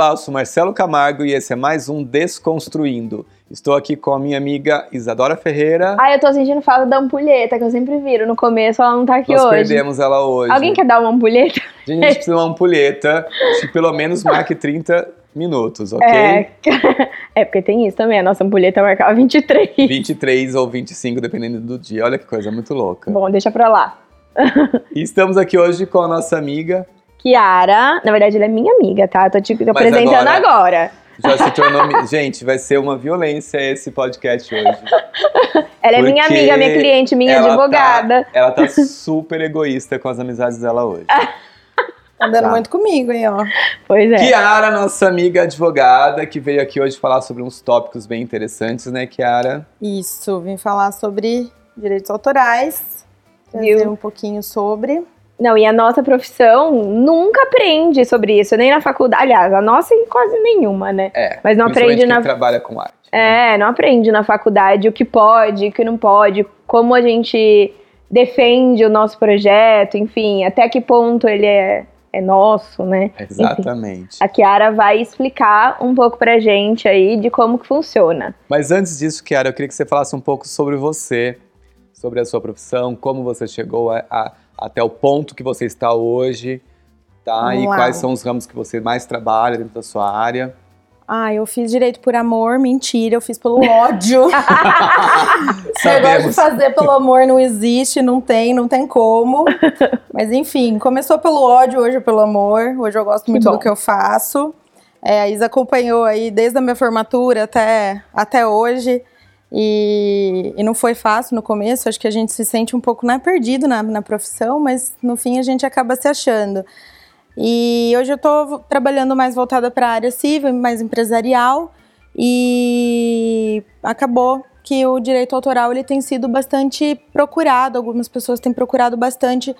Olá, eu sou Marcelo Camargo e esse é mais um Desconstruindo. Estou aqui com a minha amiga Isadora Ferreira. Ai, eu tô sentindo falta da ampulheta, que eu sempre viro no começo, ela não tá aqui Nós hoje. perdemos ela hoje. Alguém quer dar uma ampulheta? A gente precisa de uma ampulheta que pelo menos marque 30 minutos, ok? É. é, porque tem isso também, a nossa ampulheta marcava 23. 23 ou 25, dependendo do dia. Olha que coisa muito louca. Bom, deixa pra lá. E estamos aqui hoje com a nossa amiga. Kiara, na verdade ela é minha amiga, tá? Tô te tô Mas apresentando agora- agora. Já o nome. Gente, vai ser uma violência esse podcast hoje. Ela é minha amiga, minha cliente, minha ela advogada. Tá, ela tá super egoísta com as amizades dela hoje. Tá dando Tá. muito comigo, hein, ó. Pois é. Kiara, nossa amiga advogada, que veio aqui hoje falar sobre uns tópicos bem interessantes, né, Kiara? Isso, vim falar sobre direitos autorais, trazer um pouquinho sobre. Não, e a nossa profissão nunca aprende sobre isso, nem na faculdade. Aliás, a nossa em quase nenhuma, né? É. Mas não aprende quem na- trabalha com arte. né? É, não aprende na faculdade o que pode, o que não pode, como a gente defende o nosso projeto, enfim, até que ponto ele é, é nosso, né? Exatamente. A Kiara vai explicar um pouco pra gente aí de como que funciona. Mas antes disso, Kiara, eu queria que você falasse um pouco sobre você, sobre a sua profissão, como você chegou a- a- até o ponto que você está hoje, tá? Vamos e quais são os ramos que você mais trabalha dentro da sua área. Ah, eu fiz direito por amor, mentira, eu fiz pelo ódio. Esse negócio de Sabemos. fazer pelo amor não existe, não tem, não tem como. Mas enfim, começou pelo ódio, hoje é pelo amor. Hoje eu gosto Que muito bom. do que eu faço. É, a Isa acompanhou aí desde a minha formatura até, até hoje. E, e não foi fácil no começo, acho que a gente se sente um pouco né, perdido na, na profissão, mas no fim a gente acaba se achando. E hoje eu estou trabalhando mais voltada para a área civil, mais empresarial, e acabou que o direito autoral ele tem sido bastante procurado, algumas pessoas têm procurado bastante,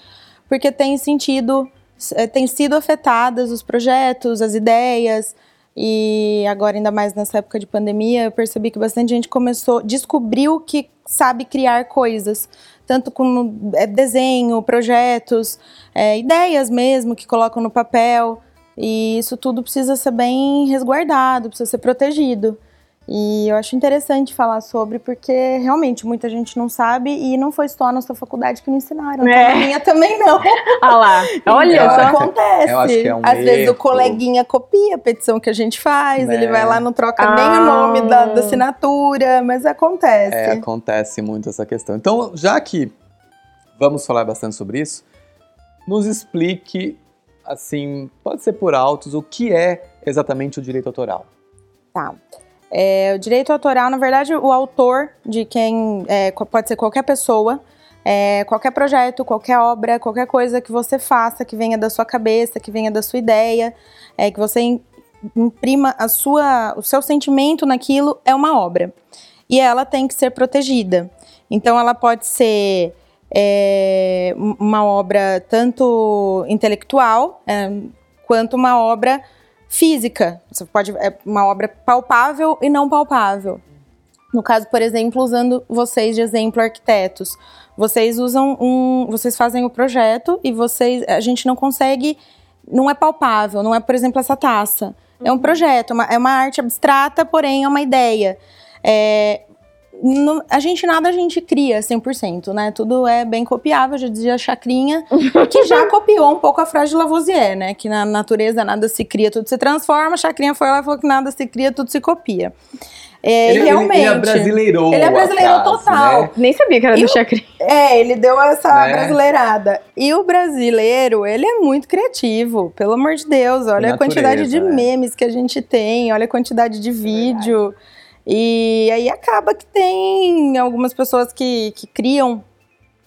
porque tem sentido, eh, tem sido afetadas os projetos, as ideias, e agora ainda mais nessa época de pandemia, eu percebi que bastante gente começou, descobriu que sabe criar coisas, tanto como eh, desenho, projetos, eh, ideias mesmo que colocam no papel, e isso tudo precisa ser bem resguardado, precisa ser protegido. E eu acho interessante falar sobre, porque realmente muita gente não sabe e não foi só a nossa faculdade que não ensinaram. É. Então, a minha também não. Ah lá, olha Então, só. acontece. Eu acho que é um Às vezes erro. o coleguinha copia a petição que a gente faz, Né. ele vai lá, não troca Ah. nem o nome da, da assinatura, mas acontece. É, acontece muito essa questão. Então, já que vamos falar bastante sobre isso, nos explique, assim, pode ser por altos, o que é exatamente o direito autoral. Tá. É, o direito autoral, na verdade, o autor de quem é, pode ser qualquer pessoa, é, qualquer projeto, qualquer obra, qualquer coisa que você faça, que venha da sua cabeça, que venha da sua ideia, é, que você im- imprima a sua, o seu sentimento naquilo, é uma obra. E ela tem que ser protegida. Então, ela pode ser é, um- uma obra tanto intelectual é, quanto uma obra física. Você pode é uma obra palpável e não palpável. No caso, por exemplo, usando vocês de exemplo arquitetos, vocês usam um, vocês fazem o projeto e vocês, a gente não consegue, não é palpável, não é, por exemplo, essa taça. É um projeto, é uma, é uma arte abstrata, porém é uma ideia. É, no- a gente nada a gente cria 100%, né? Tudo é bem copiável, já dizia a Chacrinha, que já copiou um pouco a frase de Lavoisier, né? Que na natureza nada se cria, tudo se transforma. A Chacrinha foi lá e falou que nada se cria, tudo se copia. É, ele, realmente. ele abrasileirou Ele a abrasileirou frase, total. né? Nem sabia que era E do o- Chacrinha. É, ele deu essa Né? brasileirada. E o brasileiro, ele é muito criativo, pelo amor de Deus. Olha a quantidade de natureza, né? memes que a gente tem, olha a quantidade de vídeo. E aí acaba que tem algumas pessoas que, que criam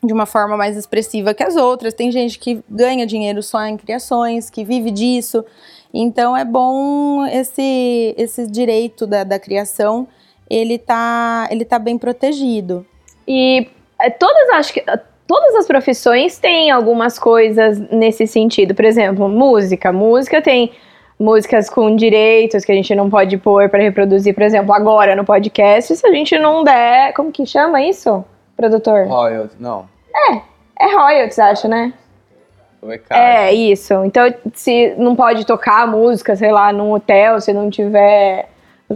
de uma forma mais expressiva que as outras. Tem gente que ganha dinheiro só em criações, que vive disso. Então é bom esse, esse direito da, da criação, ele tá, ele tá bem protegido. E é, todas, acho que todas as profissões têm algumas coisas nesse sentido. Por exemplo, música. Música tem músicas com direitos que a gente não pode pôr para reproduzir, por exemplo, agora no podcast, se a gente não der. Como que chama isso, produtor? Royalty, não. É royalties, acho, né? É, isso. Então, se não pode tocar música, sei lá, num hotel, se não tiver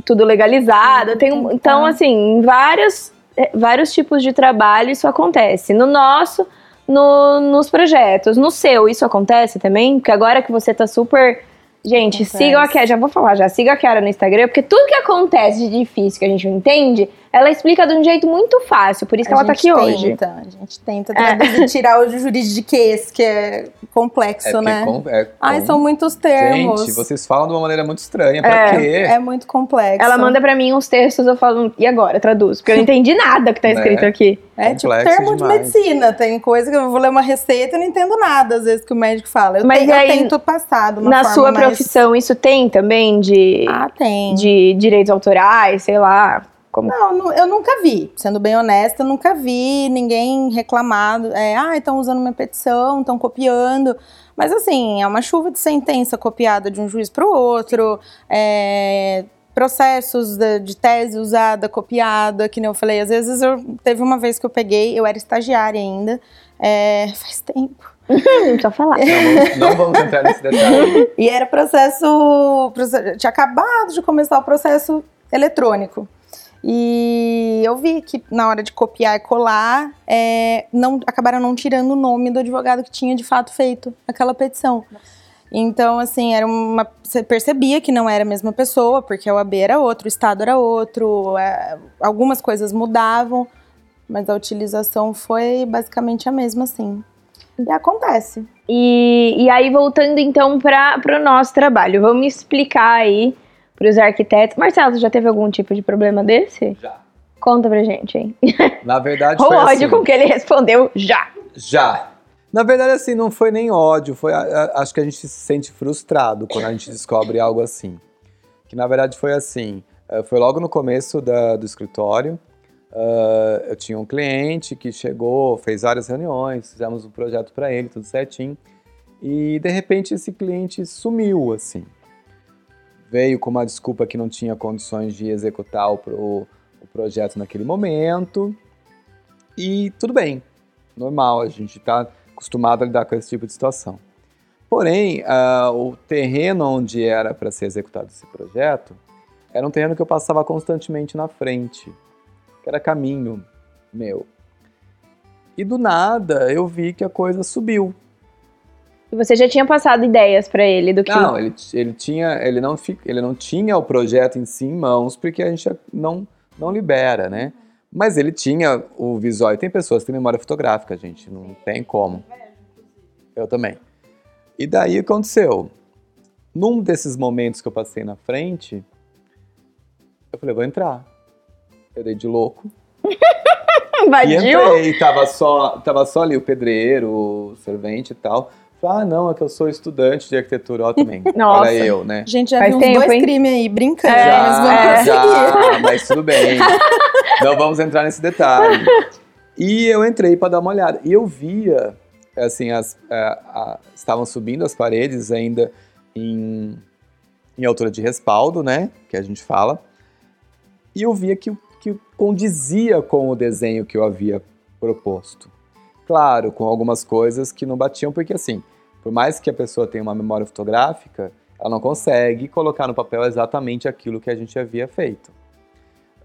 tudo legalizado. Tem, um- então, tá. assim, em vários, eh, vários tipos de trabalho isso acontece. No nosso, no- nos projetos. No seu, isso acontece também? Porque agora que você tá super. Gente, Acontece. sigam a Kiara, já vou falar, já siga a Kiara no Instagram, porque tudo que acontece de difícil que a gente não entende, ela explica de um jeito muito fácil, por isso que A ela tá gente aqui hoje. tenta, A gente tenta traduzir, tirar o juridiquês, que é complexo, É né? com- é Ai, com- são muitos termos. Gente, vocês falam de uma maneira muito estranha. Pra É, quê? É muito complexo. Ela manda pra mim uns textos, eu falo, e agora? Traduz. Porque eu não entendi nada que tá Né? escrito aqui. É tipo complexo termo de demais. medicina. Tem coisa que eu vou ler uma receita e não entendo nada, às vezes, que o médico fala. Eu, Mas te- eu aí, tento passar de uma Na forma sua mais- profissão, isso tem também de, Ah, tem. de direitos autorais, sei lá. Como... Não, eu nunca vi. Sendo bem honesta, eu nunca vi ninguém reclamado. É, ah, estão usando minha petição, estão copiando. Mas assim, é uma chuva de sentença copiada de um juiz para o outro. é, processos de, de tese usada, copiada, que nem eu falei. Às vezes eu teve uma vez que eu peguei, eu era estagiária ainda. é, faz tempo. Não precisa falar. Não, vamos, não vamos entrar nesse detalhe. E era processo, proce- Tinha acabado de começar o processo eletrônico. E eu vi que na hora de copiar e colar, é, não, acabaram não tirando o nome do advogado que tinha de fato feito aquela petição. Então, assim, era uma. Você percebia que não era a mesma pessoa, porque a OAB era outro, o Estado era outro, é, algumas coisas mudavam, mas a utilização foi basicamente a mesma, assim. E acontece. E, e aí, voltando então para o nosso trabalho, vamos explicar aí para os arquitetos. Marcelo, você já teve algum tipo de problema desse? Já. Conta pra gente, hein? Na verdade, O foi ódio assim. com que ele respondeu já. Já. Na verdade, assim, não foi nem ódio, foi. a- a- acho que a gente se sente frustrado quando a gente descobre algo assim. Que na verdade foi assim. eh, Foi logo no começo da- do escritório. ah, eu tinha um cliente que chegou, fez várias reuniões, fizemos um projeto para ele, tudo certinho. E de repente esse cliente sumiu, assim. Veio com uma desculpa que não tinha condições de executar o, o projeto naquele momento. E tudo bem, normal, a gente está acostumado a lidar com esse tipo de situação. Porém, ah, o terreno onde era para ser executado esse projeto era um terreno que eu passava constantemente na frente, que era caminho meu. E do nada eu vi que a coisa subiu. E você já tinha passado ideias pra ele do que. Não, ele, ele, tinha, ele, não, ele não tinha o projeto em si em mãos, porque a gente não, não libera, né? Mas ele tinha o visual. E tem pessoas que têm memória fotográfica, gente. Não tem como. Eu também. E daí aconteceu? Num desses momentos que eu passei na frente, eu falei, vou entrar. Eu dei de louco. E entrei, tava só, tava só ali o pedreiro, o servente e tal. Ah, não, é que eu sou estudante de arquitetura, ó, também. Nossa. Olha eu, né? A gente já Faz tempo, dois hein? crimes aí, brincando, É, mas vamos é. Já, mas tudo bem. Não vamos entrar nesse detalhe. E eu entrei para dar uma olhada. E eu via, assim, as, é, a- estavam subindo as paredes ainda em, em altura de respaldo, né? Que a gente fala. E eu via que, que condizia com o desenho que eu havia proposto. Claro, com algumas coisas que não batiam, porque assim, por mais que a pessoa tenha uma memória fotográfica, ela não consegue colocar no papel exatamente aquilo que a gente havia feito.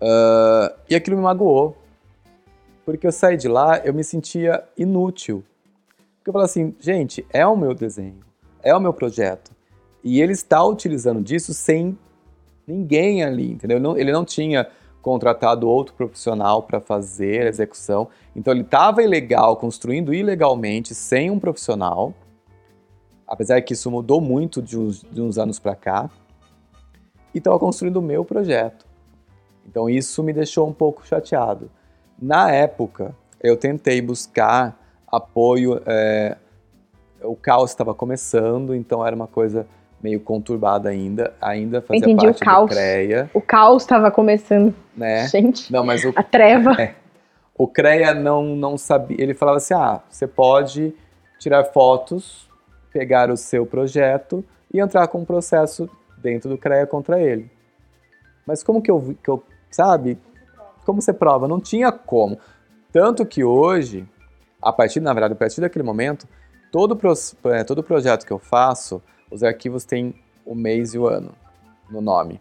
Ah, e aquilo me magoou, porque eu saí de lá, eu me sentia inútil. Porque eu falei assim, gente, é o meu desenho, é o meu projeto. E ele está utilizando disso sem ninguém ali, entendeu? Ele não, ele não tinha contratado outro profissional para fazer a execução. Então ele estava ilegal, construindo ilegalmente, sem um profissional. Apesar que isso mudou muito de uns, de uns anos para cá. E estava construindo o meu projeto. Então isso me deixou um pouco chateado. Na época, eu tentei buscar apoio. é, o caos estava começando, então era uma coisa meio conturbada ainda. Ainda fazia Entendi, o parte caos. do CREA, O caos tava começando. né? Gente, Não, mas o a treva. o CREA não, não sabia. Ele falava assim: ah, você pode tirar fotos, pegar o seu projeto e entrar com um processo dentro do CREA contra ele. Mas como que eu, vi- que eu sabe? Como você prova? Não tinha como. Tanto que hoje, a partir, na verdade, a partir daquele momento, todo, pros- é, todo projeto que eu faço, os arquivos têm o mês e o ano no nome.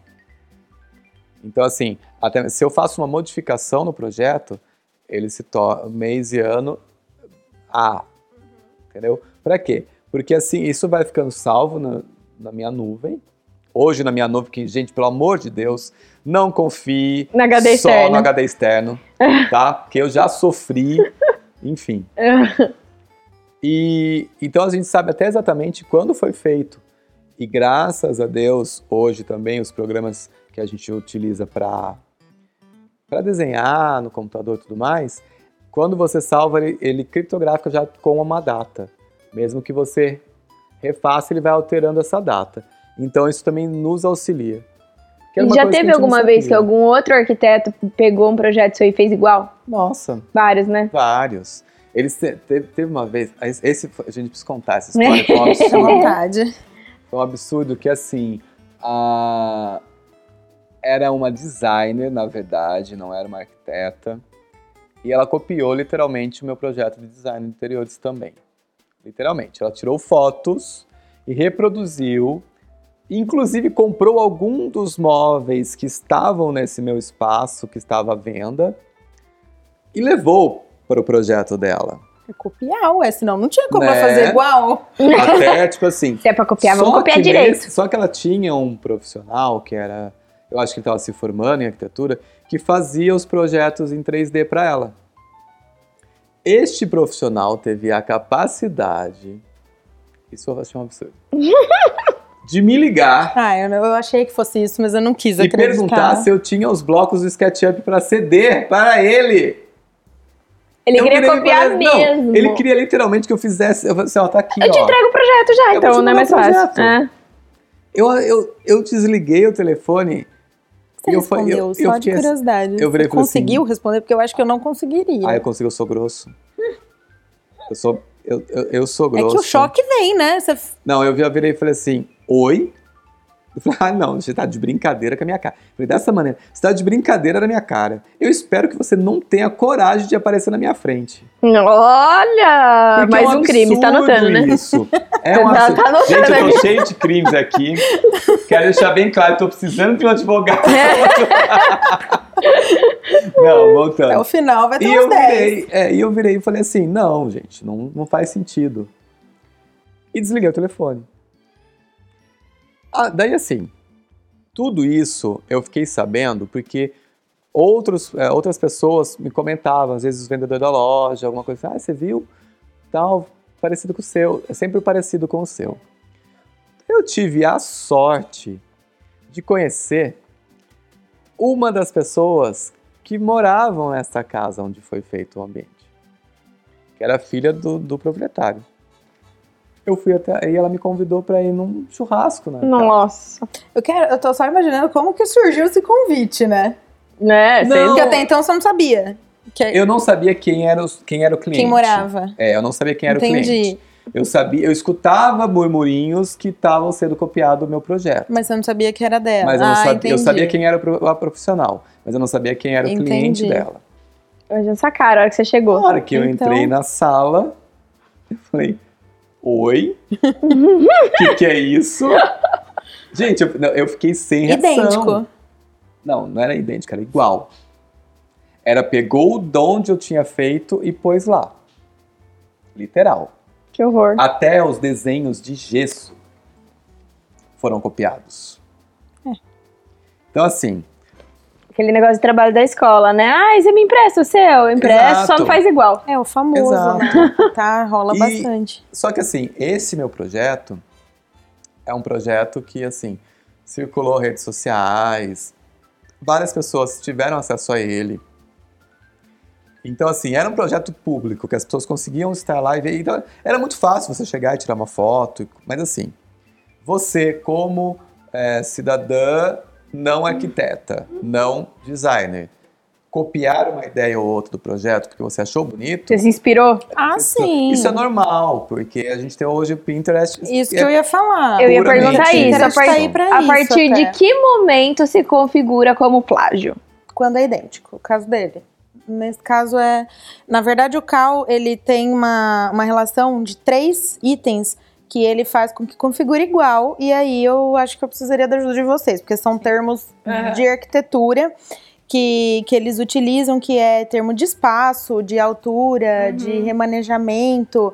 Então, assim, até se eu faço uma modificação no projeto, ele se torna mês e ano A. Entendeu? Para quê? Porque assim, isso vai ficando salvo na, na minha nuvem. Hoje, na minha nuvem, que, gente, pelo amor de Deus, não confie No só externo. no HD externo, tá? Porque eu já sofri, enfim. E então a gente sabe até exatamente quando foi feito. E graças a Deus, hoje também os programas que a gente utiliza para para desenhar no computador e tudo mais, quando você salva ele, ele criptográfico já com uma data. Mesmo que você refaça, ele vai alterando essa data. Então isso também nos auxilia. Uma Já teve alguma vez que algum outro arquiteto pegou um projeto seu e fez igual? Nossa, Vários, né? vários. Eles te- teve, teve uma vez, esse a gente precisa contar essa história, foi um absurdo. vontade. Foi um absurdo que, assim, a... era uma designer, na verdade, não era uma arquiteta. E ela copiou literalmente o meu projeto de design de interiores também. Literalmente. Ela tirou fotos e reproduziu. Inclusive comprou algum dos móveis que estavam nesse meu espaço, que estava à venda, e levou para o projeto dela. É copiar, ué, senão não tinha como Né? fazer igual. Até, tipo assim, Se é pra copiar, vamos copiar direito. nesse- só que ela tinha um profissional que era, eu acho que ele estava se formando em arquitetura, que fazia os projetos em 3D para ela. Este profissional teve a capacidade, isso eu achei um absurdo, de me ligar Ah, eu, eu achei que fosse isso, mas eu não quis e acreditar. perguntar se eu tinha os blocos do SketchUp para ceder para ele. Ele Eu queria e copiar mesmo. Não, ele queria literalmente que eu fizesse, eu falei assim, ó, tá aqui, Eu te ó. entrego o projeto já, Eu então, te não é mais fácil. É. Eu, eu, eu desliguei o telefone Você e eu, respondeu, eu, eu só de fiquei assim- curiosidade. eu virei assim- conseguiu responder? Porque eu acho que eu não conseguiria. Ah, eu consigo, eu sou grosso. Eu sou, eu, eu, eu sou é grosso. que o choque vem, né? Você Não, eu vi- eu virei e falei assim, oi? Eu falei, ah, não, você tá de brincadeira com a minha cara. Eu falei, dessa maneira, você tá de brincadeira na minha cara. Eu espero que você não tenha coragem de aparecer na minha frente. Olha! Porque mais é um crime, você tá absurdo anotando, né? Isso. É um Tá- absurdo. tá anotando Gente, eu tô aqui. cheio de crimes aqui. Quero deixar bem claro, tô precisando de um advogado. não, voltando. até o final vai ter E uns eu 10. virei, é, e eu virei e falei assim, não, gente, não, não faz sentido. E desliguei o telefone. Ah, daí assim, tudo isso eu fiquei sabendo porque outros, é, outras pessoas me comentavam, às vezes os vendedores da loja, alguma coisa assim, ah, você viu? Tal, parecido com o seu. É sempre parecido com o seu. Eu tive a sorte de conhecer uma das pessoas que moravam nessa casa onde foi feito o ambiente, que era filha do, do proprietário. Eu fui até e ela me convidou para ir num churrasco, né? Nossa. Eu, quero, eu tô só imaginando como que surgiu esse convite, né? Né? Não. Porque até então você não sabia. Que Eu não sabia quem era, os- quem era o cliente. quem morava. É, eu não sabia quem era o Entendi. cliente. Eu sabia, eu escutava murmurinhos que estavam sendo copiados do meu projeto. Mas você não sabia que era dela. Mas eu, não ah, sabia, eu sabia quem era o a profissional, mas eu não sabia quem era o cliente Entendi. dela. Eu já sacaram a hora que você Na chegou. hora que eu Então- entrei na sala, eu falei, oi? O que, que é isso? Gente, eu, eu fiquei sem reação. Idêntico. Não, não era idêntico, era igual. Era pegou de onde eu tinha feito e pôs lá. Literal. Que horror. Até os desenhos de gesso foram copiados. É. Então, assim, Aquele negócio de trabalho da escola, né? Ah, você me empresta o seu? Eu empresto, só não faz igual. É, o famoso, Exato. né? Tá, rola E- bastante. Só que assim, esse meu projeto é um projeto que assim circulou redes sociais, várias pessoas tiveram acesso a ele. Então assim, era um projeto público que as pessoas conseguiam estar lá e ver. Então, era muito fácil você chegar e tirar uma foto, mas assim, você como eh, cidadã não arquiteta, não designer, copiar uma ideia ou outra do projeto porque você achou bonito, Você se inspirou? Ah, isso, sim. Isso é normal, porque a gente tem hoje o Pinterest. Isso que é- eu ia falar. Eu ia perguntar isso. A, Pinterest par- tá aí pra a isso partir de até. que momento se configura como plágio? Quando é idêntico, o caso dele. nesse caso é. Na verdade, o CAL ele tem uma, uma relação de três itens que ele faz com que configure igual. E aí eu acho que eu precisaria da ajuda de vocês, porque são termos Aham. de arquitetura que, que eles utilizam, que é termo de espaço, de altura, de remanejamento.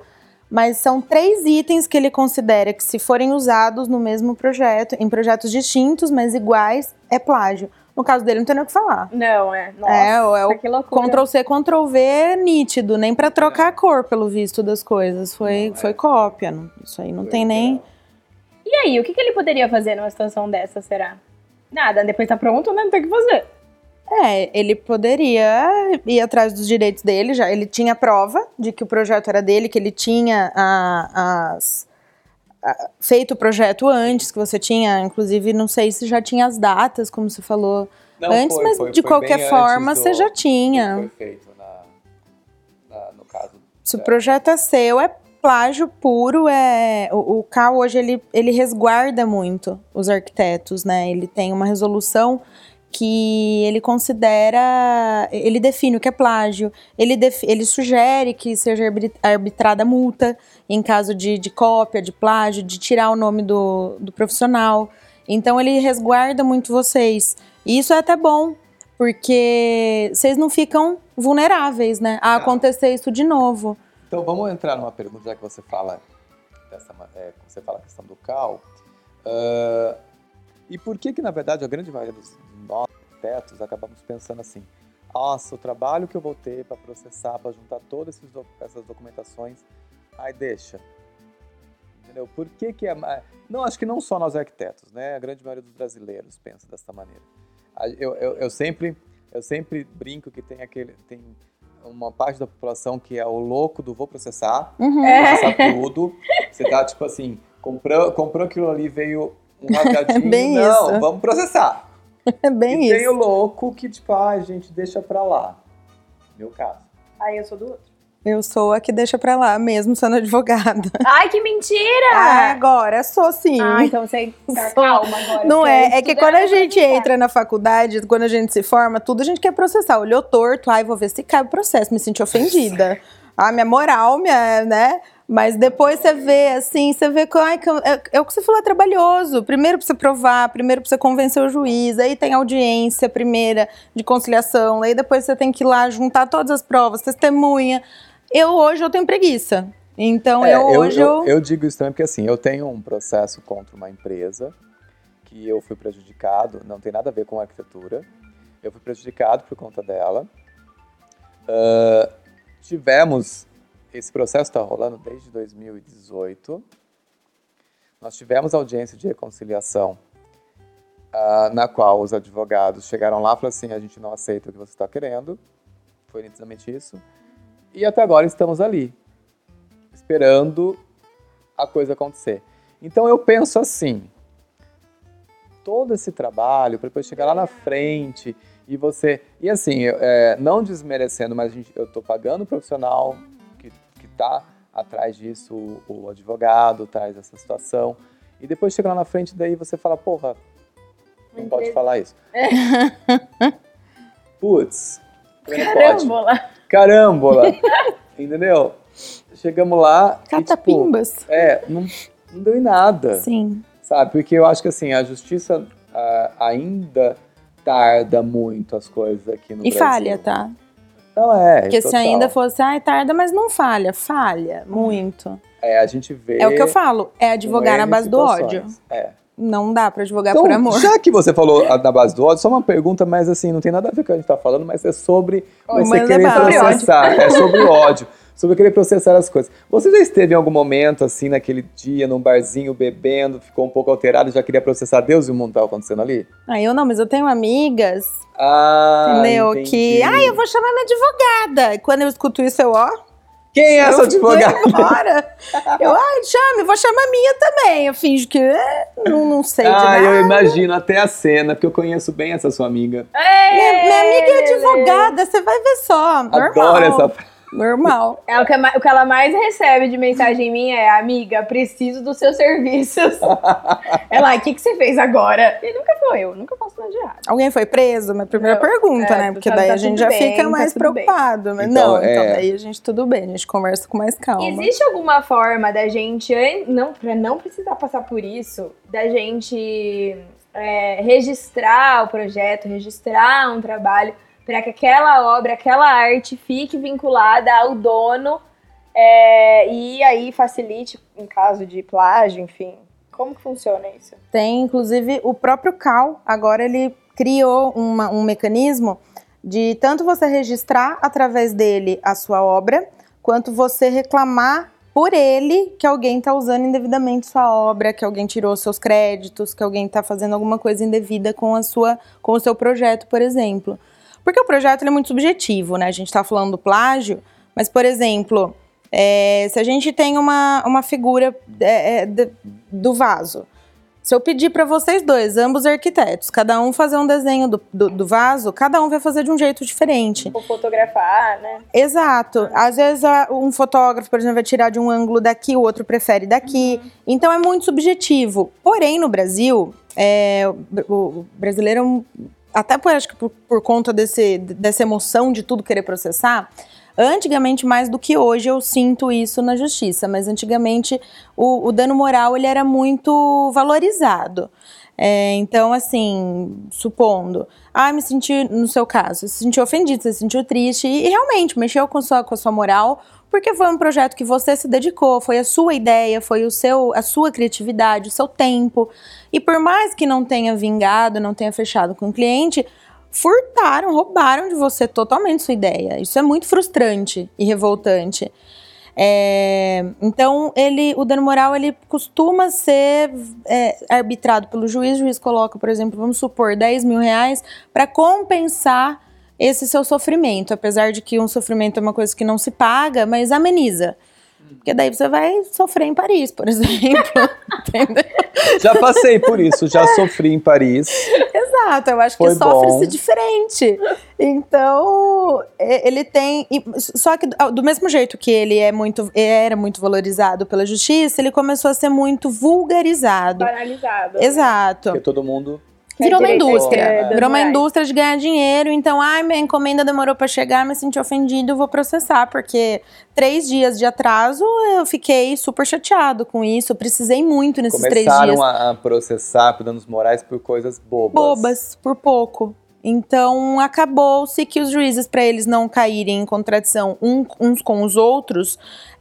Mas são três itens que ele considera que, se forem usados no mesmo projeto, em projetos distintos, mas iguais, é plágio. No caso dele, não tem nem o que falar. Não, é. Nossa, É, é o que loucura. Ctrl C, Ctrl V é nítido, nem pra trocar a cor, pelo visto das coisas. Foi, foi cópia. não- Isso aí não tem nem. E aí, o que, que ele poderia fazer numa situação dessa, será? Nada, depois tá pronto, né? Não tem o que fazer. É, ele poderia ir atrás dos direitos dele, já ele tinha prova de que o projeto era dele, que ele tinha a- as feito o projeto antes, que você tinha, inclusive, não sei se já tinha as datas, como você falou Não, antes, foi- mas foi- de foi qualquer forma antes você do- já do tinha. Foi feito na, na- no caso. Se o projeto é seu, é plágio puro, é o, o CAL hoje ele, ele resguarda muito os arquitetos, né? Ele tem uma resolução que ele considera, ele define o que é plágio, ele, defi- ele sugere que seja arbit- arbitrada multa em caso de, de cópia, de plágio, de tirar o nome do, do profissional. Então ele resguarda muito vocês. E isso é até bom, porque vocês não ficam vulneráveis, né? A Tá. acontecer isso de novo. Então vamos entrar numa pergunta, já que você fala dessa, é, você fala a questão do cal. Ah, e por que que, na verdade, a grande maioria dos nós, arquitetos, acabamos pensando assim, nossa, o trabalho que eu vou ter para processar, para juntar todas essas documentações, ai, deixa. Entendeu? Por que que é... Não, acho que não só nós arquitetos, né? A grande maioria dos brasileiros pensa dessa maneira. Eu, eu, eu sempre, eu sempre brinco que tem aquele... Tem, uma parte da população que é o louco do vou processar, Uhum. processar tudo. Você tá, tipo assim, comprou, comprou aquilo ali, veio um rasgadinho. Bem não, isso. vamos processar. É bem e isso. tem o louco que, tipo, ai, gente, deixa pra lá. Meu caso. Aí eu sou do outro. Eu sou a que deixa pra lá, mesmo sendo advogada. Ai, que mentira! Ah, agora sou sim. Ah, então você tá calma agora. Não é, é que quando a pra gente entra na faculdade, quando a gente se forma, tudo a gente quer processar. Olhou torto, ai, vou ver se cabe o processo, me senti ofendida. Ah, minha moral, minha, né? Mas depois você vê, assim, você vê que, ai, é, é o que você falou, é trabalhoso. Primeiro pra você provar, primeiro pra você convencer o juiz, aí tem audiência primeira de conciliação, aí depois você tem que ir lá juntar todas as provas, testemunha. Eu hoje eu tenho preguiça. Então É, eu hoje eu, eu digo isso também porque, assim, eu tenho um processo contra uma empresa que eu fui prejudicado, não tem nada a ver com arquitetura. Eu fui prejudicado por conta dela. Ah, tivemos, esse processo está rolando desde 2018. Nós tivemos audiência de reconciliação, ah, na qual os advogados chegaram lá e falaram assim: a gente não aceita o que você está querendo. Foi nitidamente isso. E até agora estamos ali, esperando a coisa acontecer. Então eu penso assim: todo esse trabalho para depois chegar lá na frente e você. E assim, eu, é, não desmerecendo, mas gente, eu estou pagando o profissional está atrás disso, o, o advogado atrás dessa situação. E depois chega lá na frente, daí você fala, porra, não pode Empresa. falar isso. Putz, como não pode? Carambola. Carambola! Entendeu? Chegamos lá. e, tipo, catapimbas. é, não, não deu em nada, Sim. sabe? Porque eu acho que assim, a justiça ah, ainda tarda muito as coisas aqui no E Brasil. falha, tá? Não é. Porque se total. ainda fosse, ai, tarda, mas não falha. Falha, muito. É, a gente vê. É o que eu falo, é advogar na base do ódio. situações. É. Não dá pra advogar Então, por amor. já que você falou na base do ódio, só uma pergunta, mas assim, não tem nada a ver com o que a gente tá falando, mas é sobre você é querer ódio. processar. É sobre o ódio. Sobre querer processar as coisas. Você já esteve em algum momento, assim, naquele dia, num barzinho, bebendo, ficou um pouco alterado e já queria processar Deus e o mundo tava acontecendo ali? Ah, eu não, mas eu tenho amigas, Ah, entendeu? entendi. Que, ai, eu vou chamar minha advogada. E quando eu escuto isso, eu, ó. Quem é essa eu advogada? vou embora. eu, ai, chame, vou chamar a minha também. Eu finjo que é, não, não sei de Ah, nada. eu imagino até a cena, porque eu conheço bem essa sua amiga. Minha, minha amiga é advogada, você vai ver só. Normal. Adoro essa frase. Normal. É o que, o que ela mais recebe de mensagem minha é, amiga, preciso dos seus serviços. ela, o que, que você fez agora? E nunca foi eu, nunca faço nada de errado. Alguém foi preso? Minha primeira Não, pergunta, é, né? Porque tá- daí tá a gente já bem, fica tá mais bem. preocupado. Mas Então, não, então é. daí a gente tudo bem, a gente conversa com mais calma. Existe alguma forma da gente, não, pra não precisar passar por isso, da gente é, registrar o projeto, registrar um trabalho, para que aquela obra, aquela arte fique vinculada ao dono é, e aí facilite em caso de plágio, enfim. Como que funciona isso? Tem, inclusive, o próprio CAL, agora ele criou uma- um mecanismo de tanto você registrar através dele a sua obra, quanto você reclamar por ele que alguém está usando indevidamente sua obra, que alguém tirou seus créditos, que alguém está fazendo alguma coisa indevida com a sua, com o seu projeto, por exemplo. Porque o projeto é muito subjetivo, né? A gente está falando do plágio, mas, por exemplo, é, se a gente tem uma, uma figura é, é, de- do vaso, se eu pedir para vocês dois, ambos arquitetos, cada um fazer um desenho do, do, do vaso, cada um vai fazer de um jeito diferente. Ou fotografar, né? Exato. Às vezes um fotógrafo, por exemplo, vai tirar de um ângulo daqui, o outro prefere daqui. Então é muito subjetivo. Porém, no Brasil, é, o, o brasileiro, é um- até por, acho que por, por conta desse, dessa emoção de tudo querer processar, antigamente mais do que hoje eu sinto isso na justiça, mas antigamente o, o dano moral ele era muito valorizado. É, então, assim, supondo, ah, me senti, no seu caso, se sentiu ofendido, se sentiu triste, e, e realmente mexeu com sua, com a sua moral, porque foi um projeto que você se dedicou, foi a sua ideia, foi o seu, a sua criatividade, o seu tempo. E por mais que não tenha vingado, não tenha fechado com o cliente, furtaram, roubaram de você totalmente sua ideia. Isso é muito frustrante e revoltante. É, então, ele, o dano moral ele costuma ser é, arbitrado pelo juiz. O juiz coloca, por exemplo, vamos supor, 10 mil reais para compensar esse seu sofrimento. Apesar de que um sofrimento é uma coisa que não se paga, mas ameniza. Porque daí você vai sofrer em Paris, por exemplo. Entendeu? Já passei por isso, já sofri em Paris. Exato, eu acho Foi que sofre-se diferente. Então, ele tem. Só que do- do mesmo jeito que ele é muito, era muito valorizado pela justiça, ele começou a ser muito vulgarizado. Banalizado. Exato. Porque todo mundo. Virou uma indústria. esquerda, Virou uma indústria de ganhar dinheiro. Então, ai, minha encomenda demorou pra chegar, me senti ofendido, vou processar. Porque três dias de atraso, eu fiquei super chateado com isso. Eu precisei muito nesses três dias. Começaram a, a processar por danos morais por coisas bobas. bobas por pouco. Então acabou-se que os juízes, para eles não caírem em contradição uns com os outros,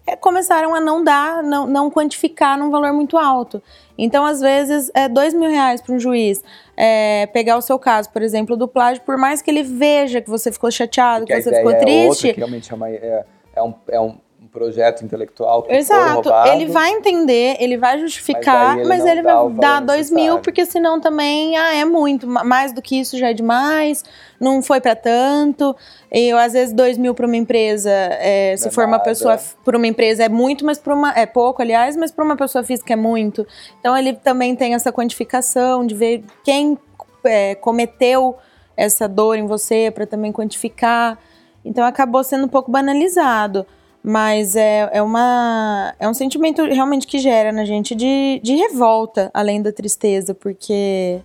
é, começaram a não dar, não, não quantificar num valor muito alto. Então, às vezes, é dois mil reais para um juiz é, pegar o seu caso, por exemplo, do plágio, por mais que ele veja que você ficou chateado, Porque que você ficou é triste, outra, que realmente é, uma- é- é um, é um projeto intelectual que Exato, roubado. ele vai entender, ele vai justificar, Mas mas, ele ele não dá vai dar dois necessário. mil, porque senão também, ah, é muito, ma- mais do que isso já é demais, não foi pra tanto. Eu, às vezes, dois mil pra uma empresa, é, se é for uma nada. pessoa, por uma empresa é muito, mas para uma, é pouco, aliás, mas para uma pessoa física é muito. Então ele também tem essa quantificação de ver quem é, cometeu essa dor em você, pra também quantificar. Então acabou sendo um pouco banalizado. Mas é, é, uma, é um sentimento realmente que gera na gente de, de revolta, além da tristeza, porque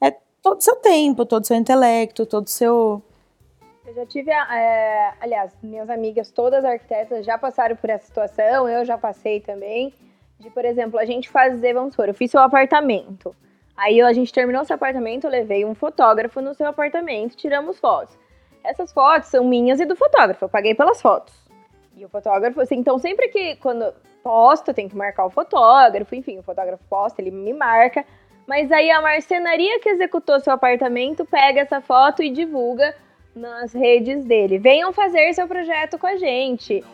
é todo o seu tempo, todo o seu intelecto, todo o seu. Eu já tive, é, aliás, minhas amigas todas arquitetas já passaram por essa situação, eu já passei também, de, por exemplo, a gente fazer, vamos supor, eu fiz seu apartamento, aí a gente terminou seu apartamento, eu levei um fotógrafo no seu apartamento, tiramos fotos. Essas fotos são minhas e do fotógrafo, eu paguei pelas fotos. E o fotógrafo, assim, então sempre que, quando posto, tem que marcar o fotógrafo, enfim, o fotógrafo posta, ele me marca, mas aí a marcenaria que executou seu apartamento pega essa foto e divulga nas redes dele. Venham fazer seu projeto com a gente.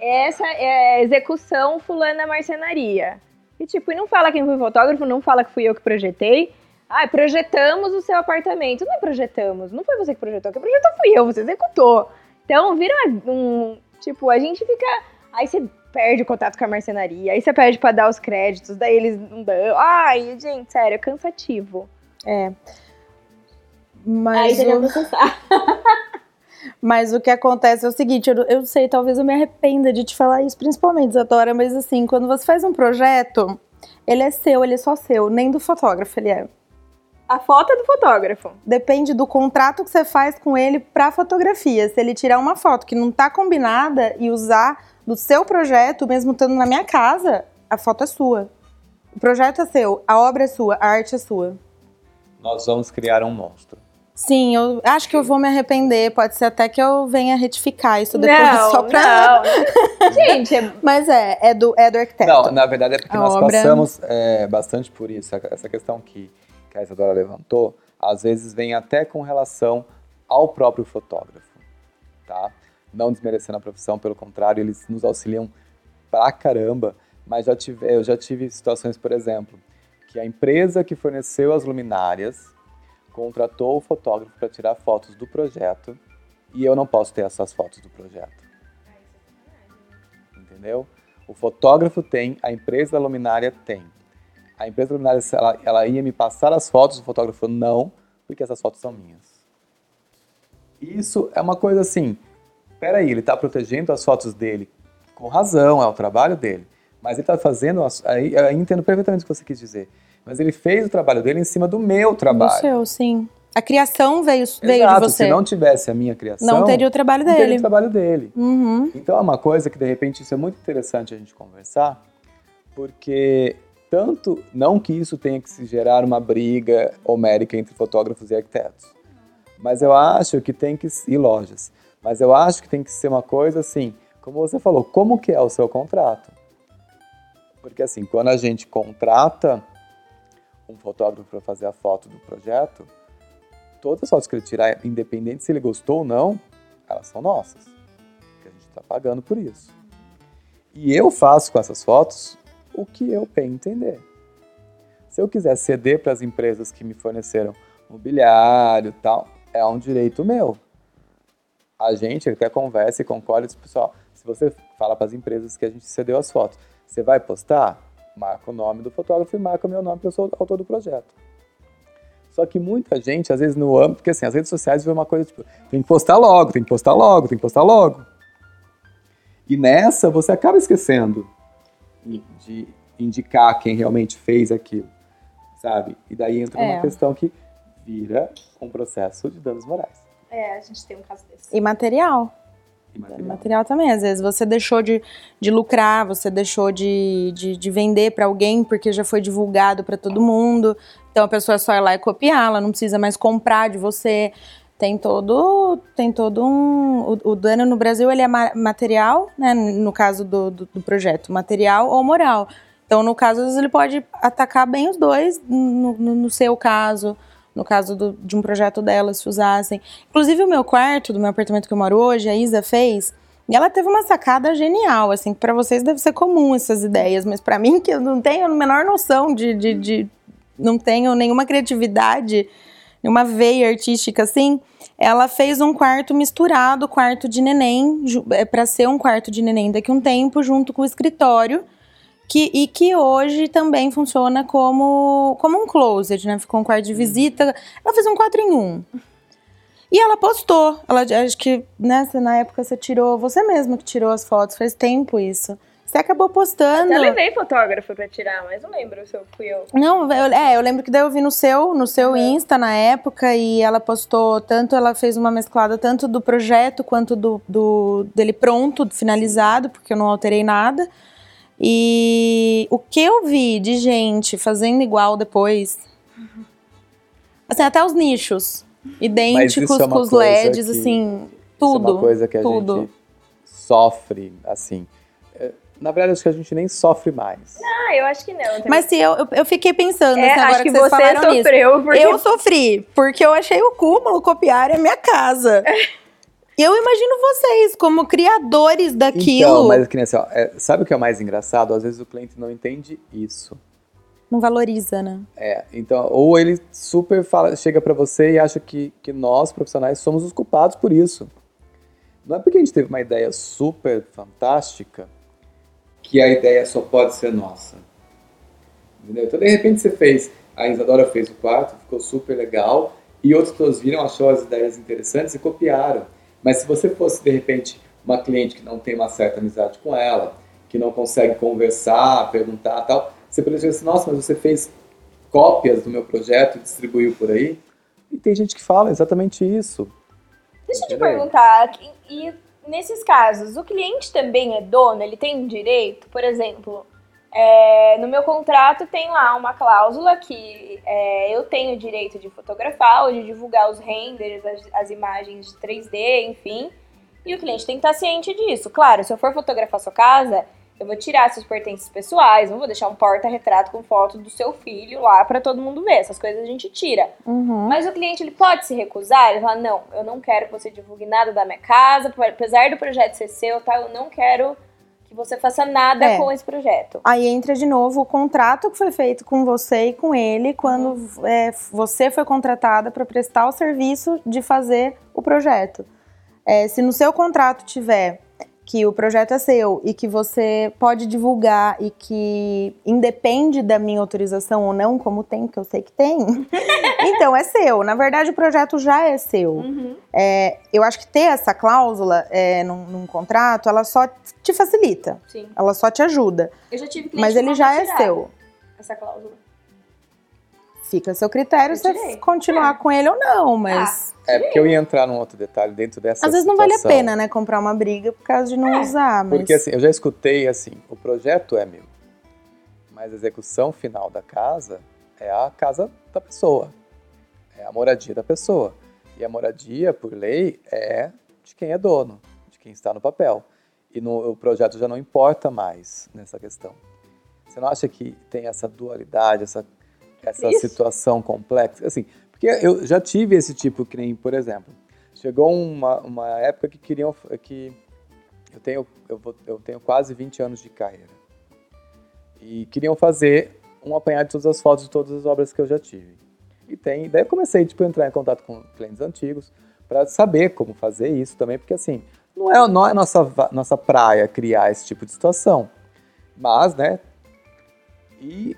Essa é a execução fulana marcenaria. E tipo, e não fala quem foi o fotógrafo, não fala que fui eu que projetei. Ah, projetamos o seu apartamento. Não é projetamos, não foi você que projetou, quem projetou fui eu, você executou. Então vira um. Tipo, a gente fica. Aí você perde o contato com a marcenaria, aí você pede pra dar os créditos, daí eles não dão. Ai, gente, sério, é cansativo. É. Aí Mas já o- processar. Mas o que acontece é o seguinte, eu, eu sei, talvez eu me arrependa de te falar isso, principalmente, Zatora, mas assim, quando você faz um projeto, ele é seu, ele é só seu, nem do fotógrafo ele é. A foto é do fotógrafo. Depende do contrato que você faz com ele para fotografia. Se ele tirar uma foto que não tá combinada e usar do seu projeto, mesmo estando na minha casa, a foto é sua. O projeto é seu, a obra é sua, a arte é sua. Nós vamos criar um monstro. Sim, eu acho que eu vou me arrepender. Pode ser até que eu venha retificar isso depois não, só pra. Não. Gente, é... Mas é, é do, é do arquiteto. Não, na verdade é porque A nós obra- passamos é, bastante por isso. Essa questão que, que a Isadora levantou, às vezes vem até com relação ao próprio fotógrafo, tá? Não desmerecendo a profissão, pelo contrário, eles nos auxiliam pra caramba. Mas já tive, eu já tive situações, por exemplo, que a empresa que forneceu as luminárias contratou o fotógrafo para tirar fotos do projeto e eu não posso ter essas fotos do projeto. Entendeu? O fotógrafo tem, a empresa da luminária tem. A empresa se ela, ela ia me passar as fotos, o fotógrafo falou, não, porque essas fotos são minhas. Isso é uma coisa assim, peraí, ele está protegendo as fotos dele com razão, é o trabalho dele. Mas ele está fazendo, aí eu entendo perfeitamente o que você quis dizer. Mas ele fez o trabalho dele em cima do meu Do trabalho. seu, sim. A criação veio, veio Exato, de você. se não tivesse a minha criação, Não teria o trabalho não teria dele. o trabalho dele. Uhum. Então é uma coisa que de repente isso é muito interessante a gente conversar, porque tanto não que isso tenha que se gerar uma briga homérica entre fotógrafos e arquitetos, mas eu acho que tem que e lojas, mas eu acho que tem que ser uma coisa assim, como você falou, como que é o seu contrato? Porque assim, quando a gente contrata um fotógrafo para fazer a foto do projeto, todas as fotos que ele tirar, independente se ele gostou ou não, elas são nossas que a gente está pagando por isso. E eu faço com essas fotos o que eu bem entender. Se eu quiser ceder para as empresas que me forneceram mobiliário tal, é um direito meu. A gente até conversa e concorda diz, pessoal, se você fala para as empresas que a gente cedeu as fotos, você vai postar? Marca o nome do fotógrafo e marca o meu nome, porque eu sou autor do projeto. Só que muita gente, às vezes, no âmbito, porque assim, as redes sociais vê uma coisa tipo, tem que postar logo, tem que postar logo, tem que postar logo. E nessa você acaba esquecendo de indicar quem realmente fez aquilo, sabe? E daí entra É. uma questão que vira um processo de danos morais. É, a gente tem um caso desse. E material. E material. Material também. Às vezes você deixou de, de lucrar, você deixou de, de, de vender para alguém porque já foi divulgado para todo mundo. Então a pessoa só ir lá e copiar, ela não precisa mais comprar de você. Tem todo, tem todo um. O, o dano no Brasil ele é ma- material, né? No caso do, do, do projeto, material ou moral. Então, no caso, às vezes ele pode atacar bem os dois, no, no, no seu caso, no caso do- de um projeto dela, se usassem. Inclusive, o meu quarto, do meu apartamento que eu moro hoje, a Isa fez, e ela teve uma sacada genial, assim, pra vocês deve ser comum essas ideias, mas pra mim, que eu não tenho a menor noção de, de, de- não tenho nenhuma criatividade, nenhuma veia artística, assim, ela fez um quarto misturado, quarto de neném, é, pra ser um quarto de neném daqui a um tempo, junto com o escritório, que, e que hoje também funciona como, como um closet, né? Ficou um quarto de visita. Ela fez um 4 em 1. E ela postou. Ela acho que, né, você, na época você tirou, você mesma que tirou as fotos, faz tempo isso. Você acabou postando. Eu levei fotógrafo pra tirar, mas não lembro se eu fui eu. Não, eu, é, eu lembro que daí eu vi no seu, no seu Uhum. Insta na época e ela postou tanto, ela fez uma mesclada tanto do projeto quanto do, do dele pronto, finalizado, porque eu não alterei nada. E o que eu vi de gente fazendo igual depois, assim, até os nichos idênticos isso é com os LEDs, que- assim, Isso tudo. é uma coisa que a tudo. gente sofre, assim. Na verdade, acho que a gente nem sofre mais. Ah, eu acho que não. Tem- Mas se eu, eu, eu fiquei pensando, é, assim, agora acho que, vocês você sofreu, porque Eu sofri, porque eu achei o cúmulo copiar a minha casa. Eu imagino vocês como criadores daquilo. Então, mas que nem assim, ó, é, sabe o que é o mais engraçado? Às vezes o cliente não entende isso. Não valoriza, né? É, então, ou ele super fala, chega pra você e acha que, que nós, profissionais, somos os culpados por isso. Não é porque a gente teve uma ideia super fantástica que a ideia só pode ser nossa. Entendeu? Então, de repente, você fez, a Isadora fez o quarto, ficou super legal, e outras pessoas viram, achou as ideias interessantes e copiaram. Mas se você fosse, de repente, uma cliente que não tem uma certa amizade com ela, que não consegue conversar, perguntar tal, você poderia dizer assim, nossa, mas você fez cópias do meu projeto e distribuiu por aí? E tem gente que fala exatamente isso. Deixa eu te perguntar, e nesses casos, o cliente também é dono? Ele tem um direito? Por exemplo, é, no meu contrato tem lá uma cláusula que é, eu tenho o direito de fotografar ou de divulgar os renders, as, as, imagens de 3D, enfim. E o cliente tem que estar ciente disso. Claro, se eu for fotografar sua casa, eu vou tirar seus pertences pessoais, não vou deixar um porta-retrato com foto do seu filho lá para todo mundo ver. Essas coisas a gente tira. Uhum. Mas o cliente ele pode se recusar, ele fala: "Não, eu não quero que você divulgue nada da minha casa, apesar do projeto ser seu, tá? Eu não quero que você faça nada é. com esse projeto". Aí entra de novo o contrato que foi feito com você e com ele quando uhum. é, você foi contratada para prestar o serviço de fazer o projeto. É, se no seu contrato tiver que o projeto é seu e que você pode divulgar e que independe da minha autorização ou não, como tem, que eu sei que tem, então é seu. Na verdade, o projeto já é seu. Uhum. É, eu acho que ter essa cláusula é, num, num, contrato, ela só te facilita. Sim. Ela só te ajuda. Eu já tive Mas ele já é seu. Essa cláusula. Fica a seu critério se continuar é. com ele ou não, mas. Ah, é, porque eu ia entrar num outro detalhe dentro dessa. Às vezes não vale a pena, né, comprar uma briga por causa de não é. usar. Mas... Porque assim, eu já escutei assim: o projeto é meu, mas a execução final da casa é a casa da pessoa, é a moradia da pessoa. E a moradia, por lei, é de quem é dono, de quem está no papel. E no, o projeto já não importa mais nessa questão. Você não acha que tem essa dualidade, essa essa Isso. situação complexa. Assim, porque eu já tive esse tipo, que nem, por exemplo, chegou uma, uma época que queriam que eu tenho eu, vou, eu tenho quase 20 anos de carreira e queriam fazer um apanhado de todas as fotos de todas as obras que eu já tive. E tem, daí eu comecei tipo a entrar em contato com clientes antigos para saber como fazer isso também, porque assim, não é, não é nossa nossa praia criar esse tipo de situação. Mas, né? E